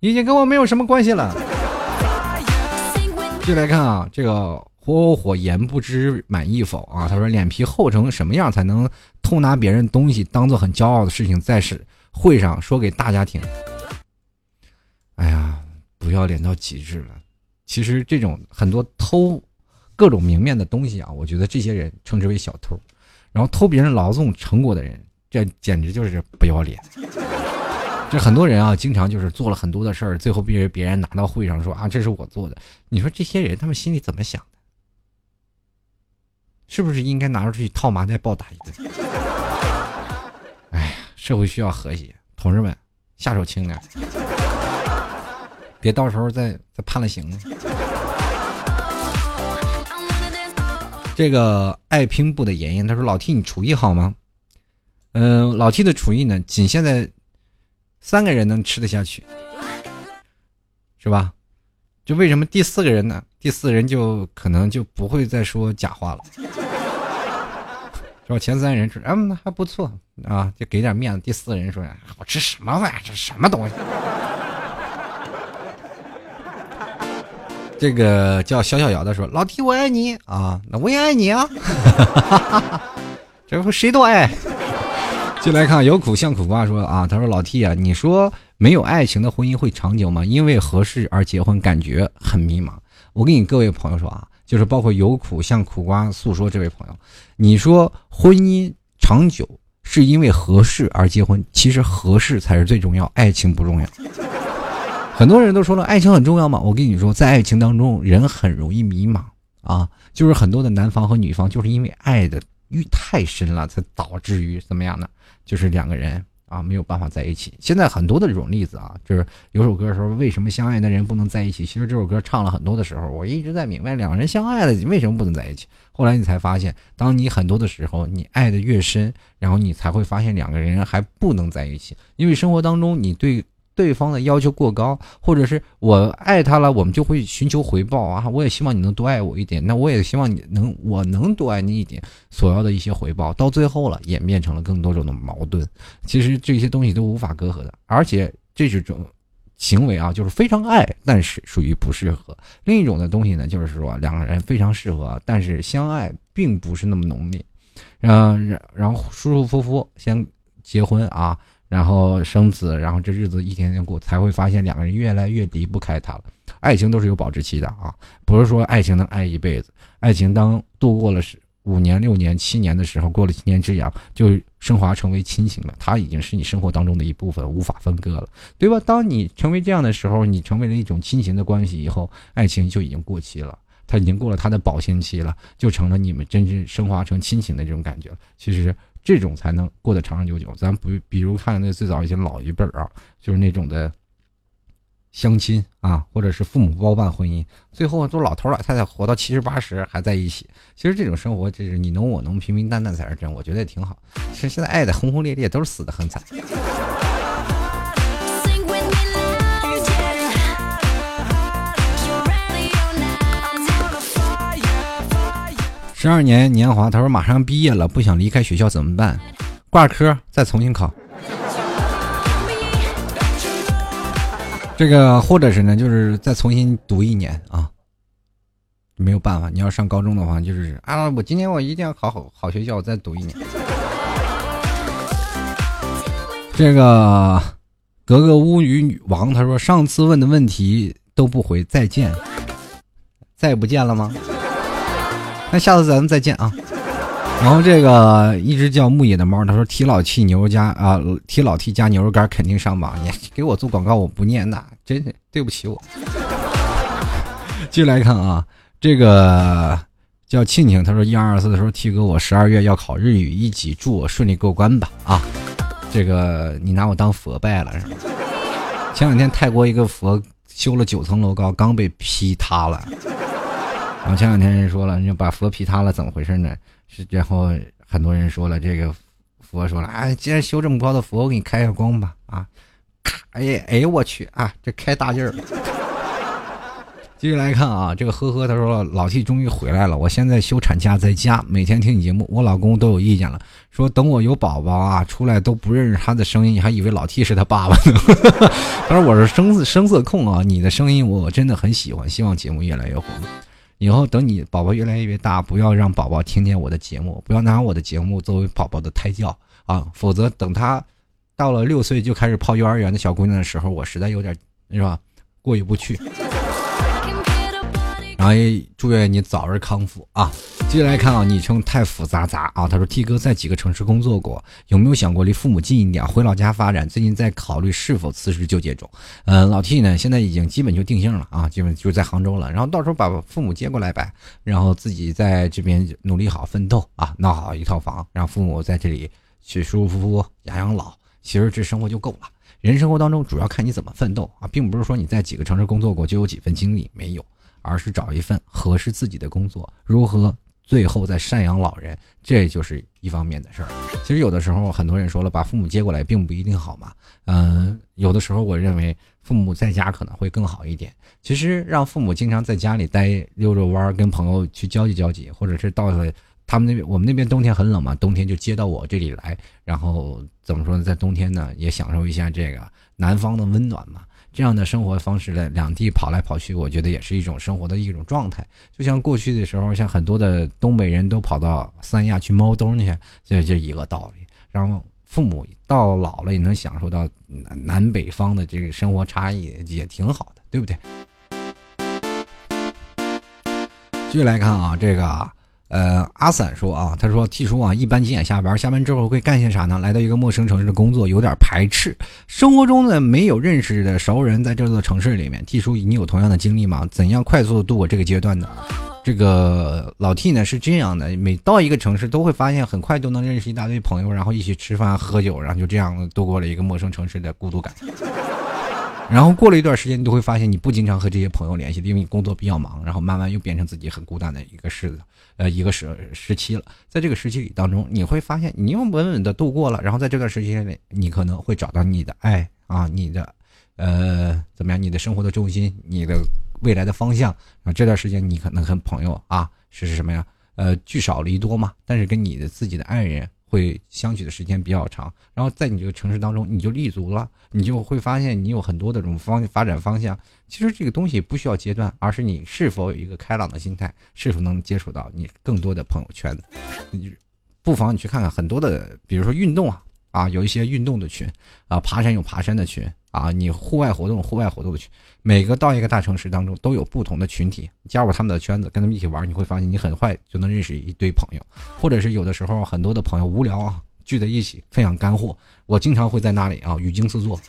已经跟我没有什么关系了。继续来看啊，这个火火言不知满意否啊？他说脸皮厚成什么样才能偷拿别人东西当做很骄傲的事情在是会上说给大家听？哎呀，不要脸到极致了。其实这种很多偷各种明面的东西啊，我觉得这些人称之为小偷。然后偷别人劳动成果的人，这简直就是不要脸。这很多人啊，经常就是做了很多的事儿，最后被别人拿到会上说啊，这是我做的。你说这些人他们心里怎么想的？是不是应该拿出去套麻袋暴打一顿？哎呀，社会需要和谐，同志们下手轻点，别到时候再再判了刑了。这个爱拼布的妍妍他说：“老 T，你厨艺好吗？”嗯，老 T 的厨艺呢，仅现在三个人能吃得下去，是吧？就为什么第四个人呢？第四人就可能就不会再说假话了，是吧？前三人说，嗯，还不错啊，就给点面子。第四人说：“我吃什么玩意儿？这什么东西？”这个叫小小瑶的说：“老 T，我爱你啊，那我也爱你啊，这不谁都爱。”进来看有苦像苦瓜说啊，他说老 T 啊，你说没有爱情的婚姻会长久吗？因为合适而结婚，感觉很迷茫。我跟你各位朋友说啊，就是包括有苦像苦瓜诉说这位朋友，你说婚姻长久是因为合适而结婚，其实合适才是最重要，爱情不重要。很多人都说了，爱情很重要嘛？我跟你说，在爱情当中，人很容易迷茫啊，就是很多的男方和女方就是因为爱的欲太深了，才导致于怎么样呢？就是两个人啊没有办法在一起。现在很多的这种例子啊，就是有首歌说为什么相爱的人不能在一起？其实这首歌唱了很多的时候，我一直在明白，两个人相爱了，为什么不能在一起？后来你才发现，当你很多的时候，你爱的越深，然后你才会发现两个人还不能在一起，因为生活当中你对。对方的要求过高，或者是我爱他了，我们就会寻求回报啊！我也希望你能多爱我一点，那我也希望你能我能多爱你一点，所要的一些回报，到最后了演变成了更多种的矛盾。其实这些东西都无法隔阂的，而且这是种行为啊，就是非常爱，但是属于不适合。另一种的东西呢，就是说两个人非常适合，但是相爱并不是那么浓烈，嗯，然然后舒舒服服先结婚啊。然后生子，然后这日子一天天过，才会发现两个人越来越离不开他了。爱情都是有保质期的啊，不是说爱情能爱一辈子。爱情当度过了是五年、六年、七年的时候，过了七年之痒，就升华成为亲情了。它已经是你生活当中的一部分，无法分割了，对吧？当你成为这样的时候，你成为了一种亲情的关系以后，爱情就已经过期了，它已经过了它的保鲜期了，就成了你们真正升华成亲情的这种感觉了。其实。这种才能过得长长久久。咱不，比如看那最早一些老一辈儿啊，就是那种的相亲啊，或者是父母包办婚姻，最后都老头老太太活到七十八十还在一起。其实这种生活，就是你侬我侬，平平淡淡才是真。我觉得也挺好。其实现在爱的轰轰烈烈，都是死的很惨。十二年年华，他说马上毕业了，不想离开学校怎么办？挂科再重新考。这个或者是呢，就是再重新读一年啊，没有办法。你要上高中的话，就是啊，我今年我一定要考好好学校，我再读一年。这个格格巫与女王他说上次问的问题都不回，再见，再也不见了吗？那下次咱们再见啊！然后这个一只叫牧野的猫，他说提老气牛肉加啊，提老 T 加牛肉干肯定上榜。你给我做广告，我不念，那真是对不起我。继续来看啊，这个叫庆庆，他说一二二四的时候，T 哥我十二月要考日语一级，祝我顺利过关吧啊！这个你拿我当佛拜了是吧？前两天泰国一个佛修了九层楼高，刚被劈塌了。然后前两天人说了，你把佛劈塌了，怎么回事呢？是然后很多人说了，这个佛说了，哎，既然修这么高的佛，我给你开个光吧，啊，咔，哎呀，哎呦我去啊，这开大劲儿。继续来看啊，这个呵呵，他说老 T 终于回来了，我现在休产假在家，每天听你节目，我老公都有意见了，说等我有宝宝啊，出来都不认识他的声音，还以为老 T 是他爸爸呢。他说我是声色声色控啊，你的声音我真的很喜欢，希望节目越来越红。以后等你宝宝越来越大，不要让宝宝听见我的节目，不要拿我的节目作为宝宝的胎教啊，否则等他到了六岁就开始泡幼儿园的小姑娘的时候，我实在有点是吧，过意不去。然后也祝愿你早日康复啊！接下来看啊，昵称太复杂杂啊，他说 T 哥在几个城市工作过，有没有想过离父母近一点，回老家发展？最近在考虑是否辞职纠结中。嗯，老 T 呢，现在已经基本就定性了啊，基本就在杭州了。然后到时候把父母接过来呗，然后自己在这边努力好奋斗啊，闹好一套房，让父母在这里去舒舒服服养养老，其实这生活就够了。人生活当中主要看你怎么奋斗啊，并不是说你在几个城市工作过就有几分经历，没有。而是找一份合适自己的工作，如何最后再赡养老人，这就是一方面的事儿。其实有的时候很多人说了，把父母接过来并不一定好嘛。嗯，有的时候我认为父母在家可能会更好一点。其实让父母经常在家里待溜溜弯，跟朋友去交际交际，或者是到了他们那边，我们那边冬天很冷嘛，冬天就接到我这里来，然后怎么说呢，在冬天呢也享受一下这个南方的温暖嘛。这样的生活方式的两地跑来跑去，我觉得也是一种生活的一种状态。就像过去的时候，像很多的东北人都跑到三亚去猫冬去，这这一个道理。然后父母到老了也能享受到南北方的这个生活差异，也挺好的，对不对？继续来看啊，这个。呃，阿散说啊，他说 T 叔啊，一般几点下班？下班之后会干些啥呢？来到一个陌生城市的工作，有点排斥。生活中呢，没有认识的熟人，在这座城市里面，T 叔你有同样的经历吗？怎样快速的度过这个阶段呢？这个老 T 呢是这样的，每到一个城市都会发现，很快都能认识一大堆朋友，然后一起吃饭喝酒，然后就这样度过了一个陌生城市的孤独感。然后过了一段时间，你都会发现你不经常和这些朋友联系，因为你工作比较忙，然后慢慢又变成自己很孤单的一个日子，呃，一个时时期了。在这个时期里当中，你会发现你又稳稳的度过了。然后在这段时间里，你可能会找到你的爱啊，你的，呃，怎么样？你的生活的重心，你的未来的方向啊。这段时间你可能和朋友啊是什么呀？呃，聚少离多嘛。但是跟你的自己的爱人。会相处的时间比较长，然后在你这个城市当中，你就立足了，你就会发现你有很多的这种方发展方向。其实这个东西不需要阶段，而是你是否有一个开朗的心态，是否能接触到你更多的朋友圈子。你不妨你去看看很多的，比如说运动啊。啊，有一些运动的群，啊，爬山有爬山的群，啊，你户外活动户外活动的群，每个到一个大城市当中都有不同的群体，加入他们的圈子，跟他们一起玩，你会发现你很快就能认识一堆朋友，或者是有的时候很多的朋友无聊啊，聚在一起分享干货，我经常会在那里啊语惊四座，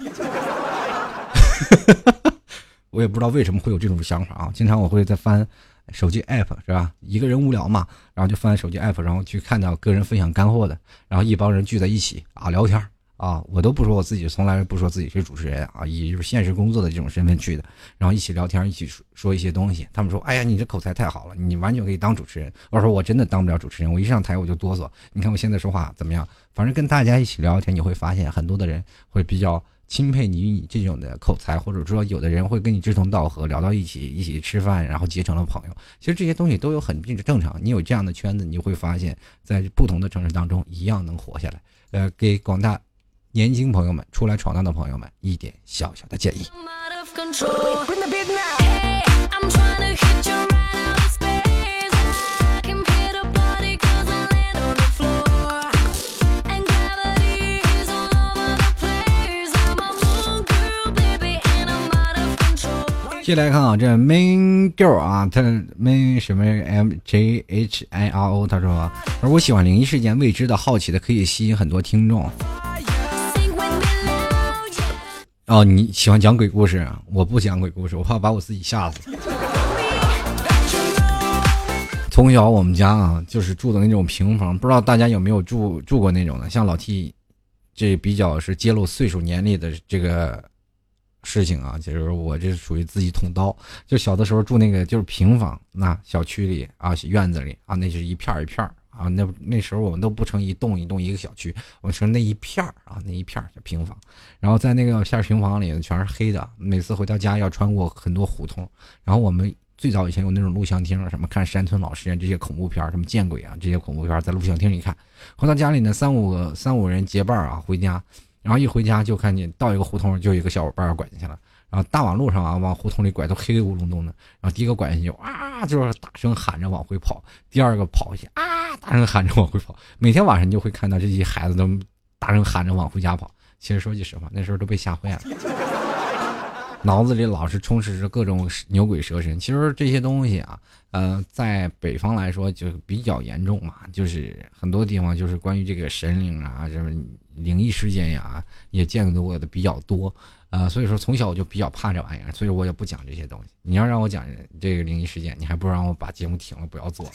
我也不知道为什么会有这种想法啊，经常我会在翻。手机 app 是吧？一个人无聊嘛，然后就翻手机 app，然后去看到个人分享干货的，然后一帮人聚在一起啊聊天啊，我都不说我自己，从来不说自己是主持人啊，以就是现实工作的这种身份去的，然后一起聊天，一起说说一些东西。他们说：“哎呀，你这口才太好了，你完全可以当主持人。”我说：“我真的当不了主持人，我一上台我就哆嗦。你看我现在说话怎么样？反正跟大家一起聊天，你会发现很多的人会比较。”钦佩你你这种的口才，或者说有的人会跟你志同道合，聊到一起，一起吃饭，然后结成了朋友。其实这些东西都有很正常。你有这样的圈子，你会发现在不同的城市当中一样能活下来。呃，给广大年轻朋友们、出来闯荡的朋友们一点小小的建议。接来看啊，这 main girl 啊，他 main 什么 m j h i r o，他说，他说我喜欢灵异事件、未知的好奇的，可以吸引很多听众。哦，你喜欢讲鬼故事啊？我不讲鬼故事，我怕把我自己吓死。从小我们家啊，就是住的那种平房，不知道大家有没有住住过那种的？像老 T，这比较是揭露岁数年龄的这个。事情啊，就是我这属于自己捅刀。就小的时候住那个就是平房，那小区里啊院子里啊，那是一片一片啊，那那时候我们都不成一栋一栋一个小区，我们成那一片儿啊，那一片儿平房。然后在那个片平房里全是黑的，每次回到家要穿过很多胡同。然后我们最早以前有那种录像厅，什么看山村老实验这些恐怖片，什么见鬼啊这些恐怖片，在录像厅里看。回到家里呢，三五三五人结伴啊回家，然后一回家就看见到一个胡同，就有一个小伙伴要拐进去了。然后大马路上啊，往胡同里拐，都黑咕隆咚的。然后第一个拐进去，啊，就是大声喊着往回跑；第二个跑下去，啊，大声喊着往回跑。每天晚上就会看到这些孩子都大声喊着往回家跑。其实说句实话，那时候都被吓坏了，脑子里老是充斥着各种牛鬼蛇神。其实这些东西啊，呃，在北方来说就比较严重嘛，就是很多地方就是关于这个神灵啊，什么灵异事件呀，也见得过的比较多。啊，所以说从小我就比较怕这玩意儿，所以我也不讲这些东西。你要让我讲这个灵异事件，你还不如让我把节目停了，不要做。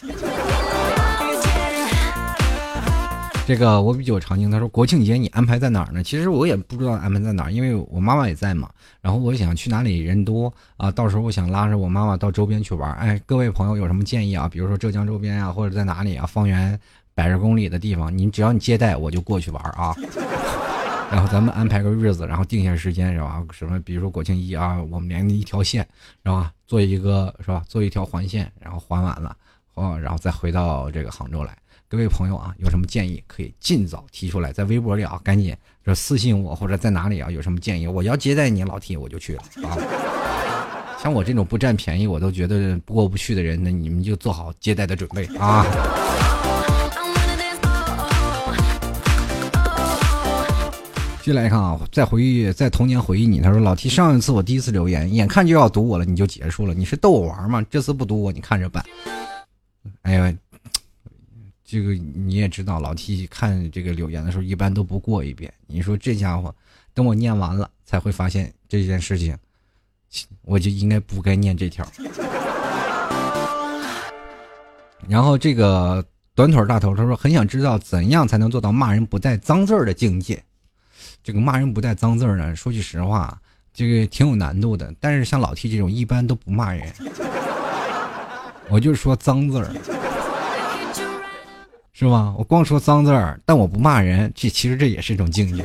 这个我比较常听，他说国庆节你安排在哪儿呢？其实我也不知道安排在哪儿，因为我妈妈也在嘛。然后我想去哪里人多啊，到时候我想拉着我妈妈到周边去玩。哎，各位朋友有什么建议啊？比如说浙江周边啊，或者在哪里啊，方圆百十公里的地方，你只要你接待我就过去玩啊。然后咱们安排个日子，然后定下时间，是吧？什么？比如说国庆一啊，我们连一条线，是吧？做一个，是吧？做一条环线，然后环完了，哦，然后再回到这个杭州来。各位朋友啊，有什么建议可以尽早提出来，在微博里啊，赶紧说私信我，或者在哪里啊，有什么建议，我要接待你，老铁我就去了啊。像我这种不占便宜，我都觉得过不去的人，那你们就做好接待的准备啊。接来看啊，在回忆，在童年回忆你。他说：“老 T，上一次我第一次留言，眼看就要读我了，你就结束了。你是逗我玩吗？这次不读我，你看着办。”哎呀，这个你也知道，老 T 看这个留言的时候，一般都不过一遍。你说这家伙，等我念完了，才会发现这件事情，我就应该不该念这条。然后这个短腿大头他说：“很想知道怎样才能做到骂人不带脏字儿的境界。”这个骂人不带脏字儿呢，说句实话，这个挺有难度的。但是像老 T 这种，一般都不骂人，我就说脏字儿，是吧？我光说脏字儿，但我不骂人，这其实这也是一种境界。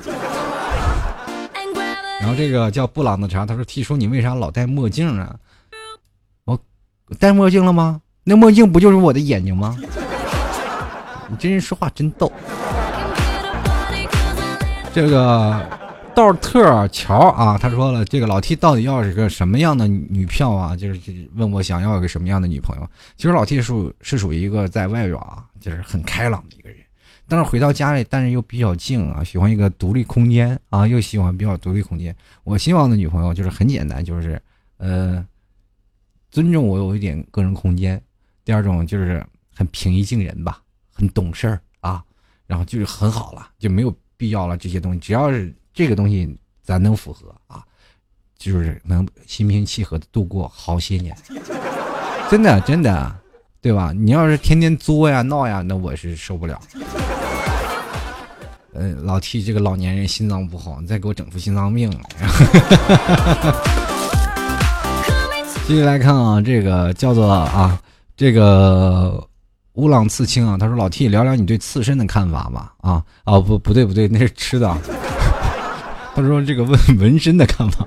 然后这个叫布朗的茶，他说：“T 叔，你为啥老戴墨镜啊？我戴墨镜了吗？那墨镜不就是我的眼睛吗？你这人说话真逗。”这个道特乔啊，他说了，这个老 T 到底要是个什么样的女票啊？就是问我想要一个什么样的女朋友。其实老 T 属是属于一个在外边啊，就是很开朗的一个人，但是回到家里，但是又比较静啊，喜欢一个独立空间啊，又喜欢比较独立空间。我希望的女朋友就是很简单，就是呃，尊重我有一点个人空间。第二种就是很平易近人吧，很懂事儿啊，然后就是很好了，就没有。必要了这些东西，只要是这个东西咱能符合啊，就是能心平气和的度过好些年，真的真的，对吧？你要是天天作呀闹呀，那我是受不了。嗯，老替这个老年人心脏不好，你再给我整出心脏病来。继续来看啊，这个叫做啊，这个。乌朗刺青啊，他说：“老 T，聊聊你对刺身的看法吧。”啊，哦不，不对，不对，那是吃的。他说：“这个问纹身的看法。”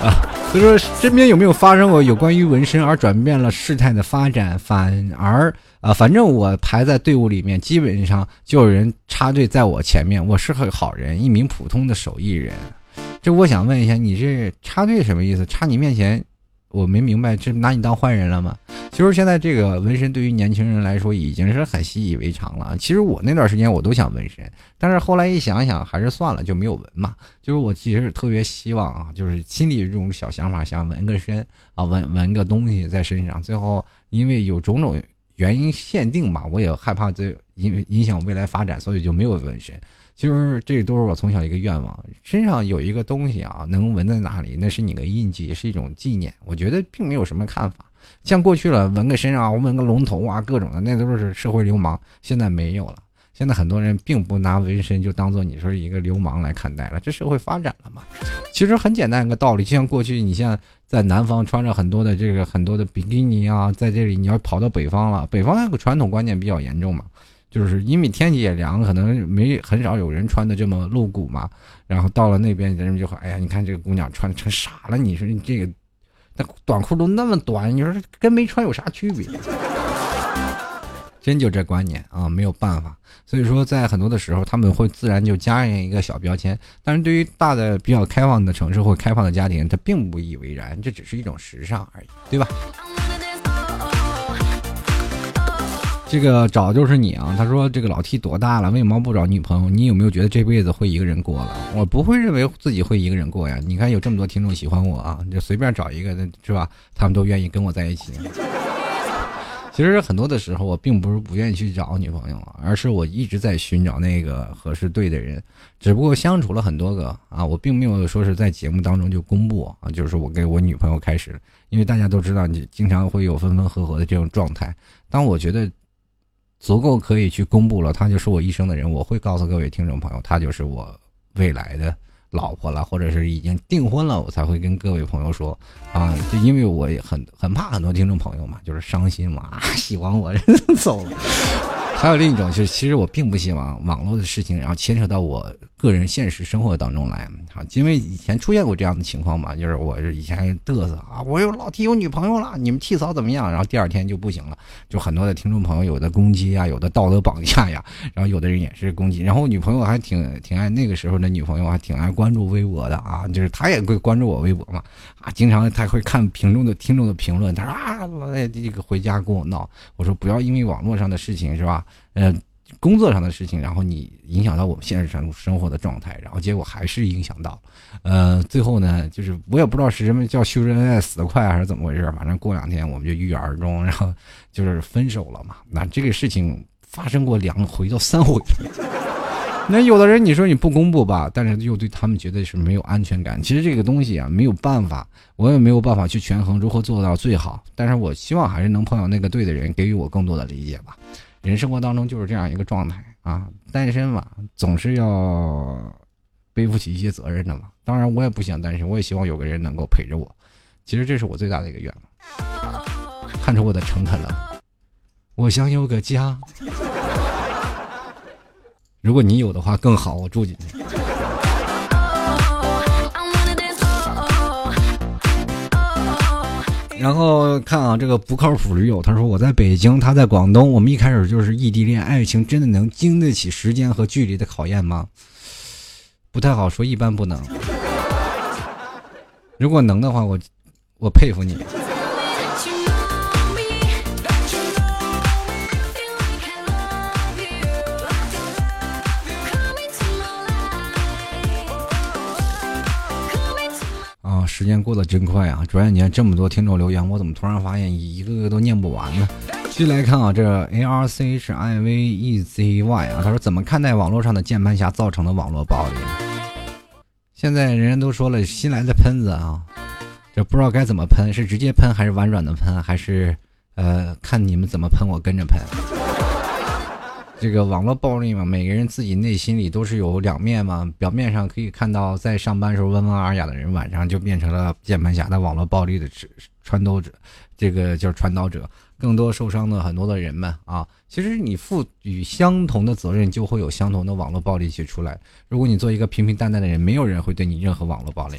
啊，他说：“身边有没有发生过有关于纹身而转变了事态的发展？反而啊，反正我排在队伍里面，基本上就有人插队在我前面。我是个好人，一名普通的手艺人。这我想问一下，你这插队什么意思？插你面前？”我没明白，这拿你当坏人了吗？其实现在这个纹身对于年轻人来说已经是很习以为常了。其实我那段时间我都想纹身，但是后来一想想还是算了，就没有纹嘛。就是我其实特别希望啊，就是心里这种小想法，想纹个身啊，纹纹个东西在身上。最后因为有种种原因限定嘛，我也害怕这影影响未来发展，所以就没有纹身。其实这都是我从小一个愿望，身上有一个东西啊，能纹在哪里，那是你的印记，是一种纪念。我觉得并没有什么看法。像过去了纹个身上，纹个龙头啊，各种的，那都是社会流氓。现在没有了。现在很多人并不拿纹身就当做你说一个流氓来看待了，这社会发展了嘛。其实很简单一个道理，就像过去你像在南方穿着很多的这个很多的比基尼啊，在这里你要跑到北方了，北方那个传统观念比较严重嘛，就是因为天气也凉，可能没很少有人穿的这么露骨嘛。然后到了那边，人们就会：“哎呀，你看这个姑娘穿的成啥了，你说你这个那短裤都那么短，你说跟没穿有啥区别？”真就这观念啊，没有办法。所以说，在很多的时候，他们会自然就加上一个小标签。但是对于大的比较开放的城市或开放的家庭，他并不以为然，这只是一种时尚而已，对吧？这个找就是你啊！他说这个老 T 多大了，为什么不找女朋友？你有没有觉得这辈子会一个人过了？我不会认为自己会一个人过呀。你看有这么多听众喜欢我啊，就随便找一个，是吧？他们都愿意跟我在一起。其实很多的时候，我并不是不愿意去找女朋友，而是我一直在寻找那个合适对的人。只不过相处了很多个啊，我并没有说是在节目当中就公布啊，就是我跟我女朋友开始，因为大家都知道，你经常会有分分合合的这种状态。当我觉得足够可以去公布了，他就是我一生的人，我会告诉各位听众朋友，他就是我未来的。老婆了，或者是已经订婚了，我才会跟各位朋友说啊，就因为我也很很怕很多听众朋友嘛，就是伤心嘛，啊喜欢我人走了。还有另一种就是，其实我并不希望网络的事情，然后牵扯到我个人现实生活当中来。啊，因为以前出现过这样的情况嘛，就是我以前嘚瑟啊，我有老提有女朋友了，你们替嫂怎么样？然后第二天就不行了，就很多的听众朋友有的攻击啊，有的道德绑架呀，然后有的人也是攻击。然后女朋友还挺挺爱那个时候的女朋友还挺爱关注微博的啊，就是她也会关注我微博嘛啊，经常她会看评论的听众的评论，她说啊，这个回家跟我闹，我说不要因为网络上的事情是吧？呃，工作上的事情，然后你影响到我们现实生生活的状态，然后结果还是影响到，呃，最后呢，就是我也不知道是什么叫修真爱死得快还是怎么回事，反正过两天我们就郁郁而终，然后就是分手了嘛。那这个事情发生过两回到三回，那有的人你说你不公布吧，但是又对他们觉得是没有安全感。其实这个东西啊，没有办法，我也没有办法去权衡如何做到最好，但是我希望还是能碰到那个对的人，给予我更多的理解吧。人生活当中就是这样一个状态啊，单身嘛，总是要背负起一些责任的嘛。当然，我也不想单身，我也希望有个人能够陪着我。其实这是我最大的一个愿望。看出我的诚恳了，我想有个家。如果你有的话更好，我住进去。然后看啊，这个不靠谱驴友，他说我在北京，他在广东，我们一开始就是异地恋，爱情真的能经得起时间和距离的考验吗？不太好说，一般不能。如果能的话，我我佩服你。时间过得真快啊！转眼间这么多听众留言，我怎么突然发现一个个都念不完呢？继续来看啊，这 A R C 是 I V E Z Y 啊，他说怎么看待网络上的键盘侠造成的网络暴力？现在人人都说了，新来的喷子啊，这不知道该怎么喷，是直接喷还是婉转的喷，还是呃看你们怎么喷，我跟着喷。这个网络暴力嘛，每个人自己内心里都是有两面嘛。表面上可以看到，在上班时候温文尔雅的人，晚上就变成了键盘侠的网络暴力的传导者，这个叫传导者。更多受伤的很多的人们啊，其实你赋予相同的责任，就会有相同的网络暴力去出来。如果你做一个平平淡淡的人，没有人会对你任何网络暴力，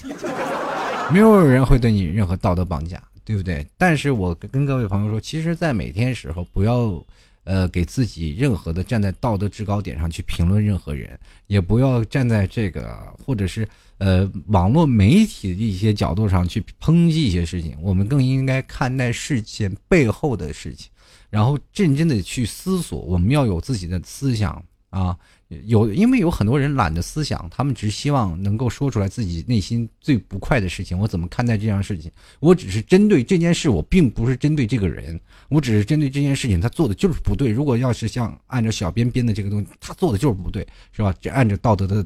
没有人会对你任何道德绑架，对不对？但是我跟各位朋友说，其实，在每天时候不要。呃，给自己任何的站在道德制高点上去评论任何人，也不要站在这个或者是呃网络媒体的一些角度上去抨击一些事情。我们更应该看待事件背后的事情，然后认真的去思索。我们要有自己的思想啊。有，因为有很多人懒得思想，他们只希望能够说出来自己内心最不快的事情。我怎么看待这样事情？我只是针对这件事，我并不是针对这个人，我只是针对这件事情，他做的就是不对。如果要是像按照小编编的这个东西，他做的就是不对，是吧？这按照道德的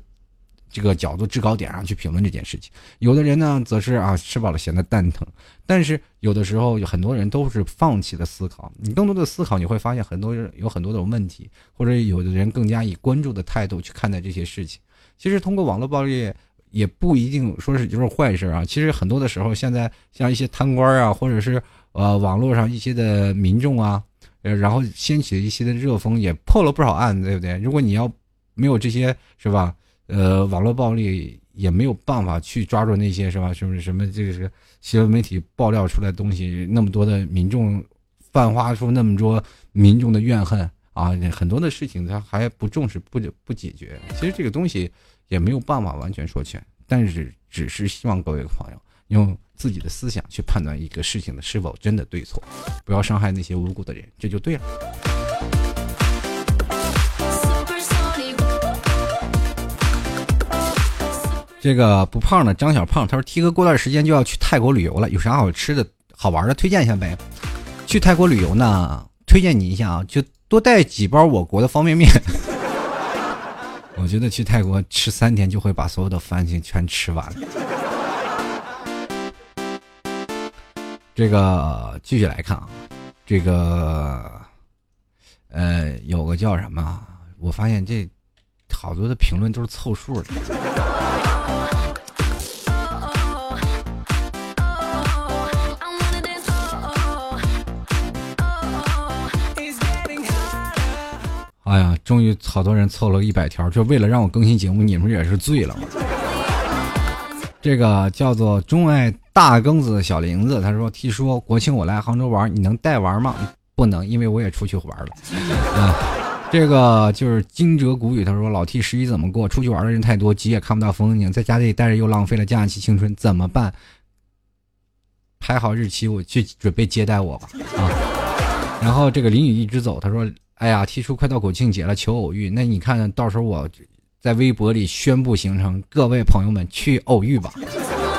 这个角度制高点上去评论这件事情。有的人呢，则是啊吃饱了闲的蛋疼。但是有的时候，有很多人都是放弃了思考。你更多的思考，你会发现很多人有很多种问题，或者有的人更加以关注的态度去看待这些事情。其实通过网络暴力也不一定说是就是坏事啊。其实很多的时候，现在像一些贪官啊，或者是呃网络上一些的民众啊，呃，然后掀起了一些的热风，也破了不少案，对不对？如果你要没有这些，是吧？呃，网络暴力也没有办法去抓住那些是吧？什么什么这个是新闻媒体爆料出来的东西，那么多的民众泛化出那么多民众的怨恨啊，很多的事情他还不重视不不解决。其实这个东西也没有办法完全说全，但是只是希望各位朋友用自己的思想去判断一个事情的是否真的对错，不要伤害那些无辜的人，这就对了。这个不胖的张小胖，他说：“T 哥过段时间就要去泰国旅游了，有啥好吃的好玩的推荐一下呗？去泰国旅游呢，推荐你一下啊，就多带几包我国的方便面。我觉得去泰国吃三天就会把所有的饭钱全吃完。这个继续来看啊，这个呃，有个叫什么？我发现这好多的评论都是凑数的。”哎呀，终于好多人凑了一百条，就为了让我更新节目，你们也是醉了？这个叫做钟爱大庚子小林子，他说：“T 说国庆我来杭州玩，你能带玩吗？不能，因为我也出去玩了。”啊，这个就是惊蛰谷雨，他说：“老 T 十一怎么过？出去玩的人太多，急也看不到风景，在家里待着又浪费了假期青春，怎么办？排好日期，我去准备接待我吧。”啊，然后这个淋雨一直走，他说。哎呀，提出快到国庆节了，求偶遇。那你看到时候我在微博里宣布行程，各位朋友们去偶遇吧。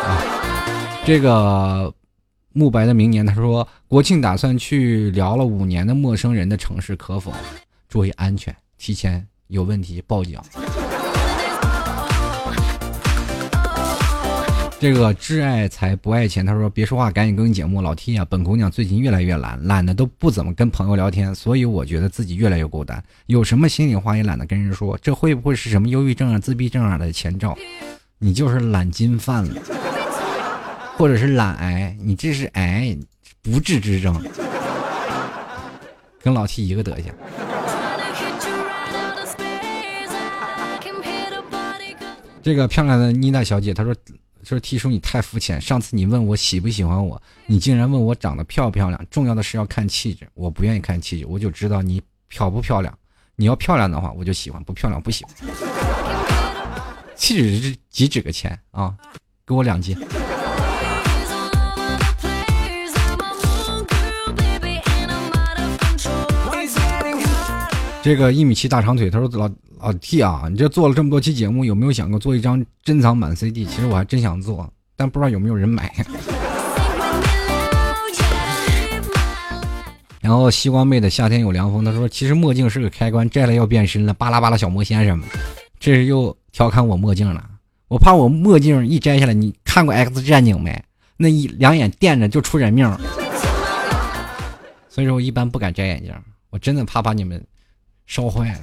啊，这个慕白的明年，他说国庆打算去聊了五年的陌生人的城市，可否注意安全？提前有问题报警。这个挚爱财不爱钱，他说别说话，赶紧更新节目。老 T 啊，本姑娘最近越来越懒，懒得都不怎么跟朋友聊天，所以我觉得自己越来越孤单，有什么心里话也懒得跟人说。这会不会是什么忧郁症啊、自闭症啊的前兆？你就是懒金犯了，或者是懒癌，你这是癌不治之症，跟老 T 一个德行。这个漂亮的妮娜小姐，她说。说 T 叔你太肤浅，上次你问我喜不喜欢我，你竟然问我长得漂不漂亮。重要的是要看气质，我不愿意看气质，我就知道你漂不漂亮。你要漂亮的话，我就喜欢；不漂亮不喜欢。气质是几指个钱啊？给我两斤。这个一米七大长腿，他说老。啊 T 啊，你这做了这么多期节目，有没有想过做一张珍藏版 CD？其实我还真想做，但不知道有没有人买。然后西瓜妹的夏天有凉风，他说其实墨镜是个开关，摘了要变身了，巴拉巴拉小魔仙什么的，这是又调侃我墨镜了。我怕我墨镜一摘下来，你看过 X 战警没？那一两眼电着就出人命。所以说我一般不敢摘眼镜，我真的怕把你们烧坏了。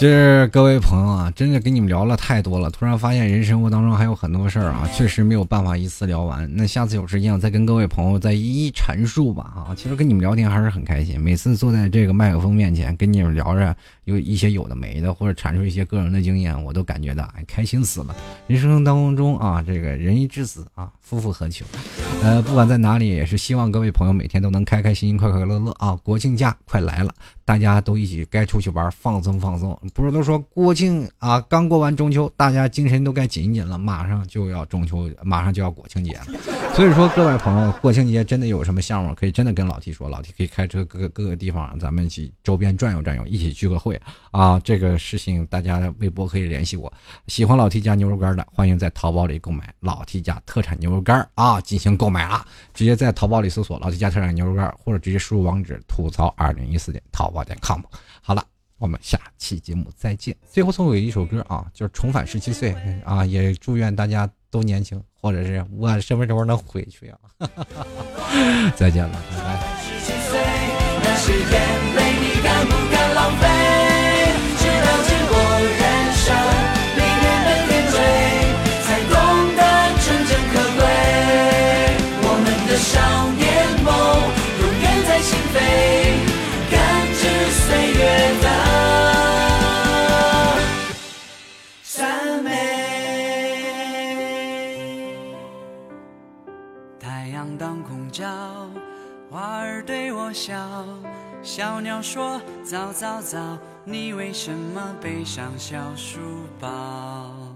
就是各位朋友啊，真的跟你们聊了太多了，突然发现人生活当中还有很多事儿啊，确实没有办法一次聊完。那下次有时间再跟各位朋友再一一阐述吧啊！其实跟你们聊天还是很开心，每次坐在这个麦克风面前跟你们聊着有一些有的没的，或者阐述一些个人的经验，我都感觉到哎开心死了。人生当中啊，这个人一至死啊，夫复何求？呃，不管在哪里，也是希望各位朋友每天都能开开心心、快快乐乐啊！国庆假快来了。大家都一起该出去玩，放松放松。不是都说国庆啊，刚过完中秋，大家精神都该紧一紧了。马上就要中秋，马上就要国庆节了。所以说，各位朋友，国庆节真的有什么项目，可以真的跟老 T 说，老 T 可以开车各个各个地方，咱们一起周边转悠转悠，一起聚个会啊。这个事情大家微博可以联系我。喜欢老 T 家牛肉干的，欢迎在淘宝里购买老 T 家特产牛肉干啊，进行购买啊。直接在淘宝里搜索老 T 家特产牛肉干，或者直接输入网址吐槽二零一四点淘宝。点 com。好了，我们下期节目再见。最后送给一首歌啊，就是重返十七岁啊，也祝愿大家都年轻，或者是我什么时候能回去啊？再见了，拜拜。笑，小鸟说：早早早，你为什么背上小书包？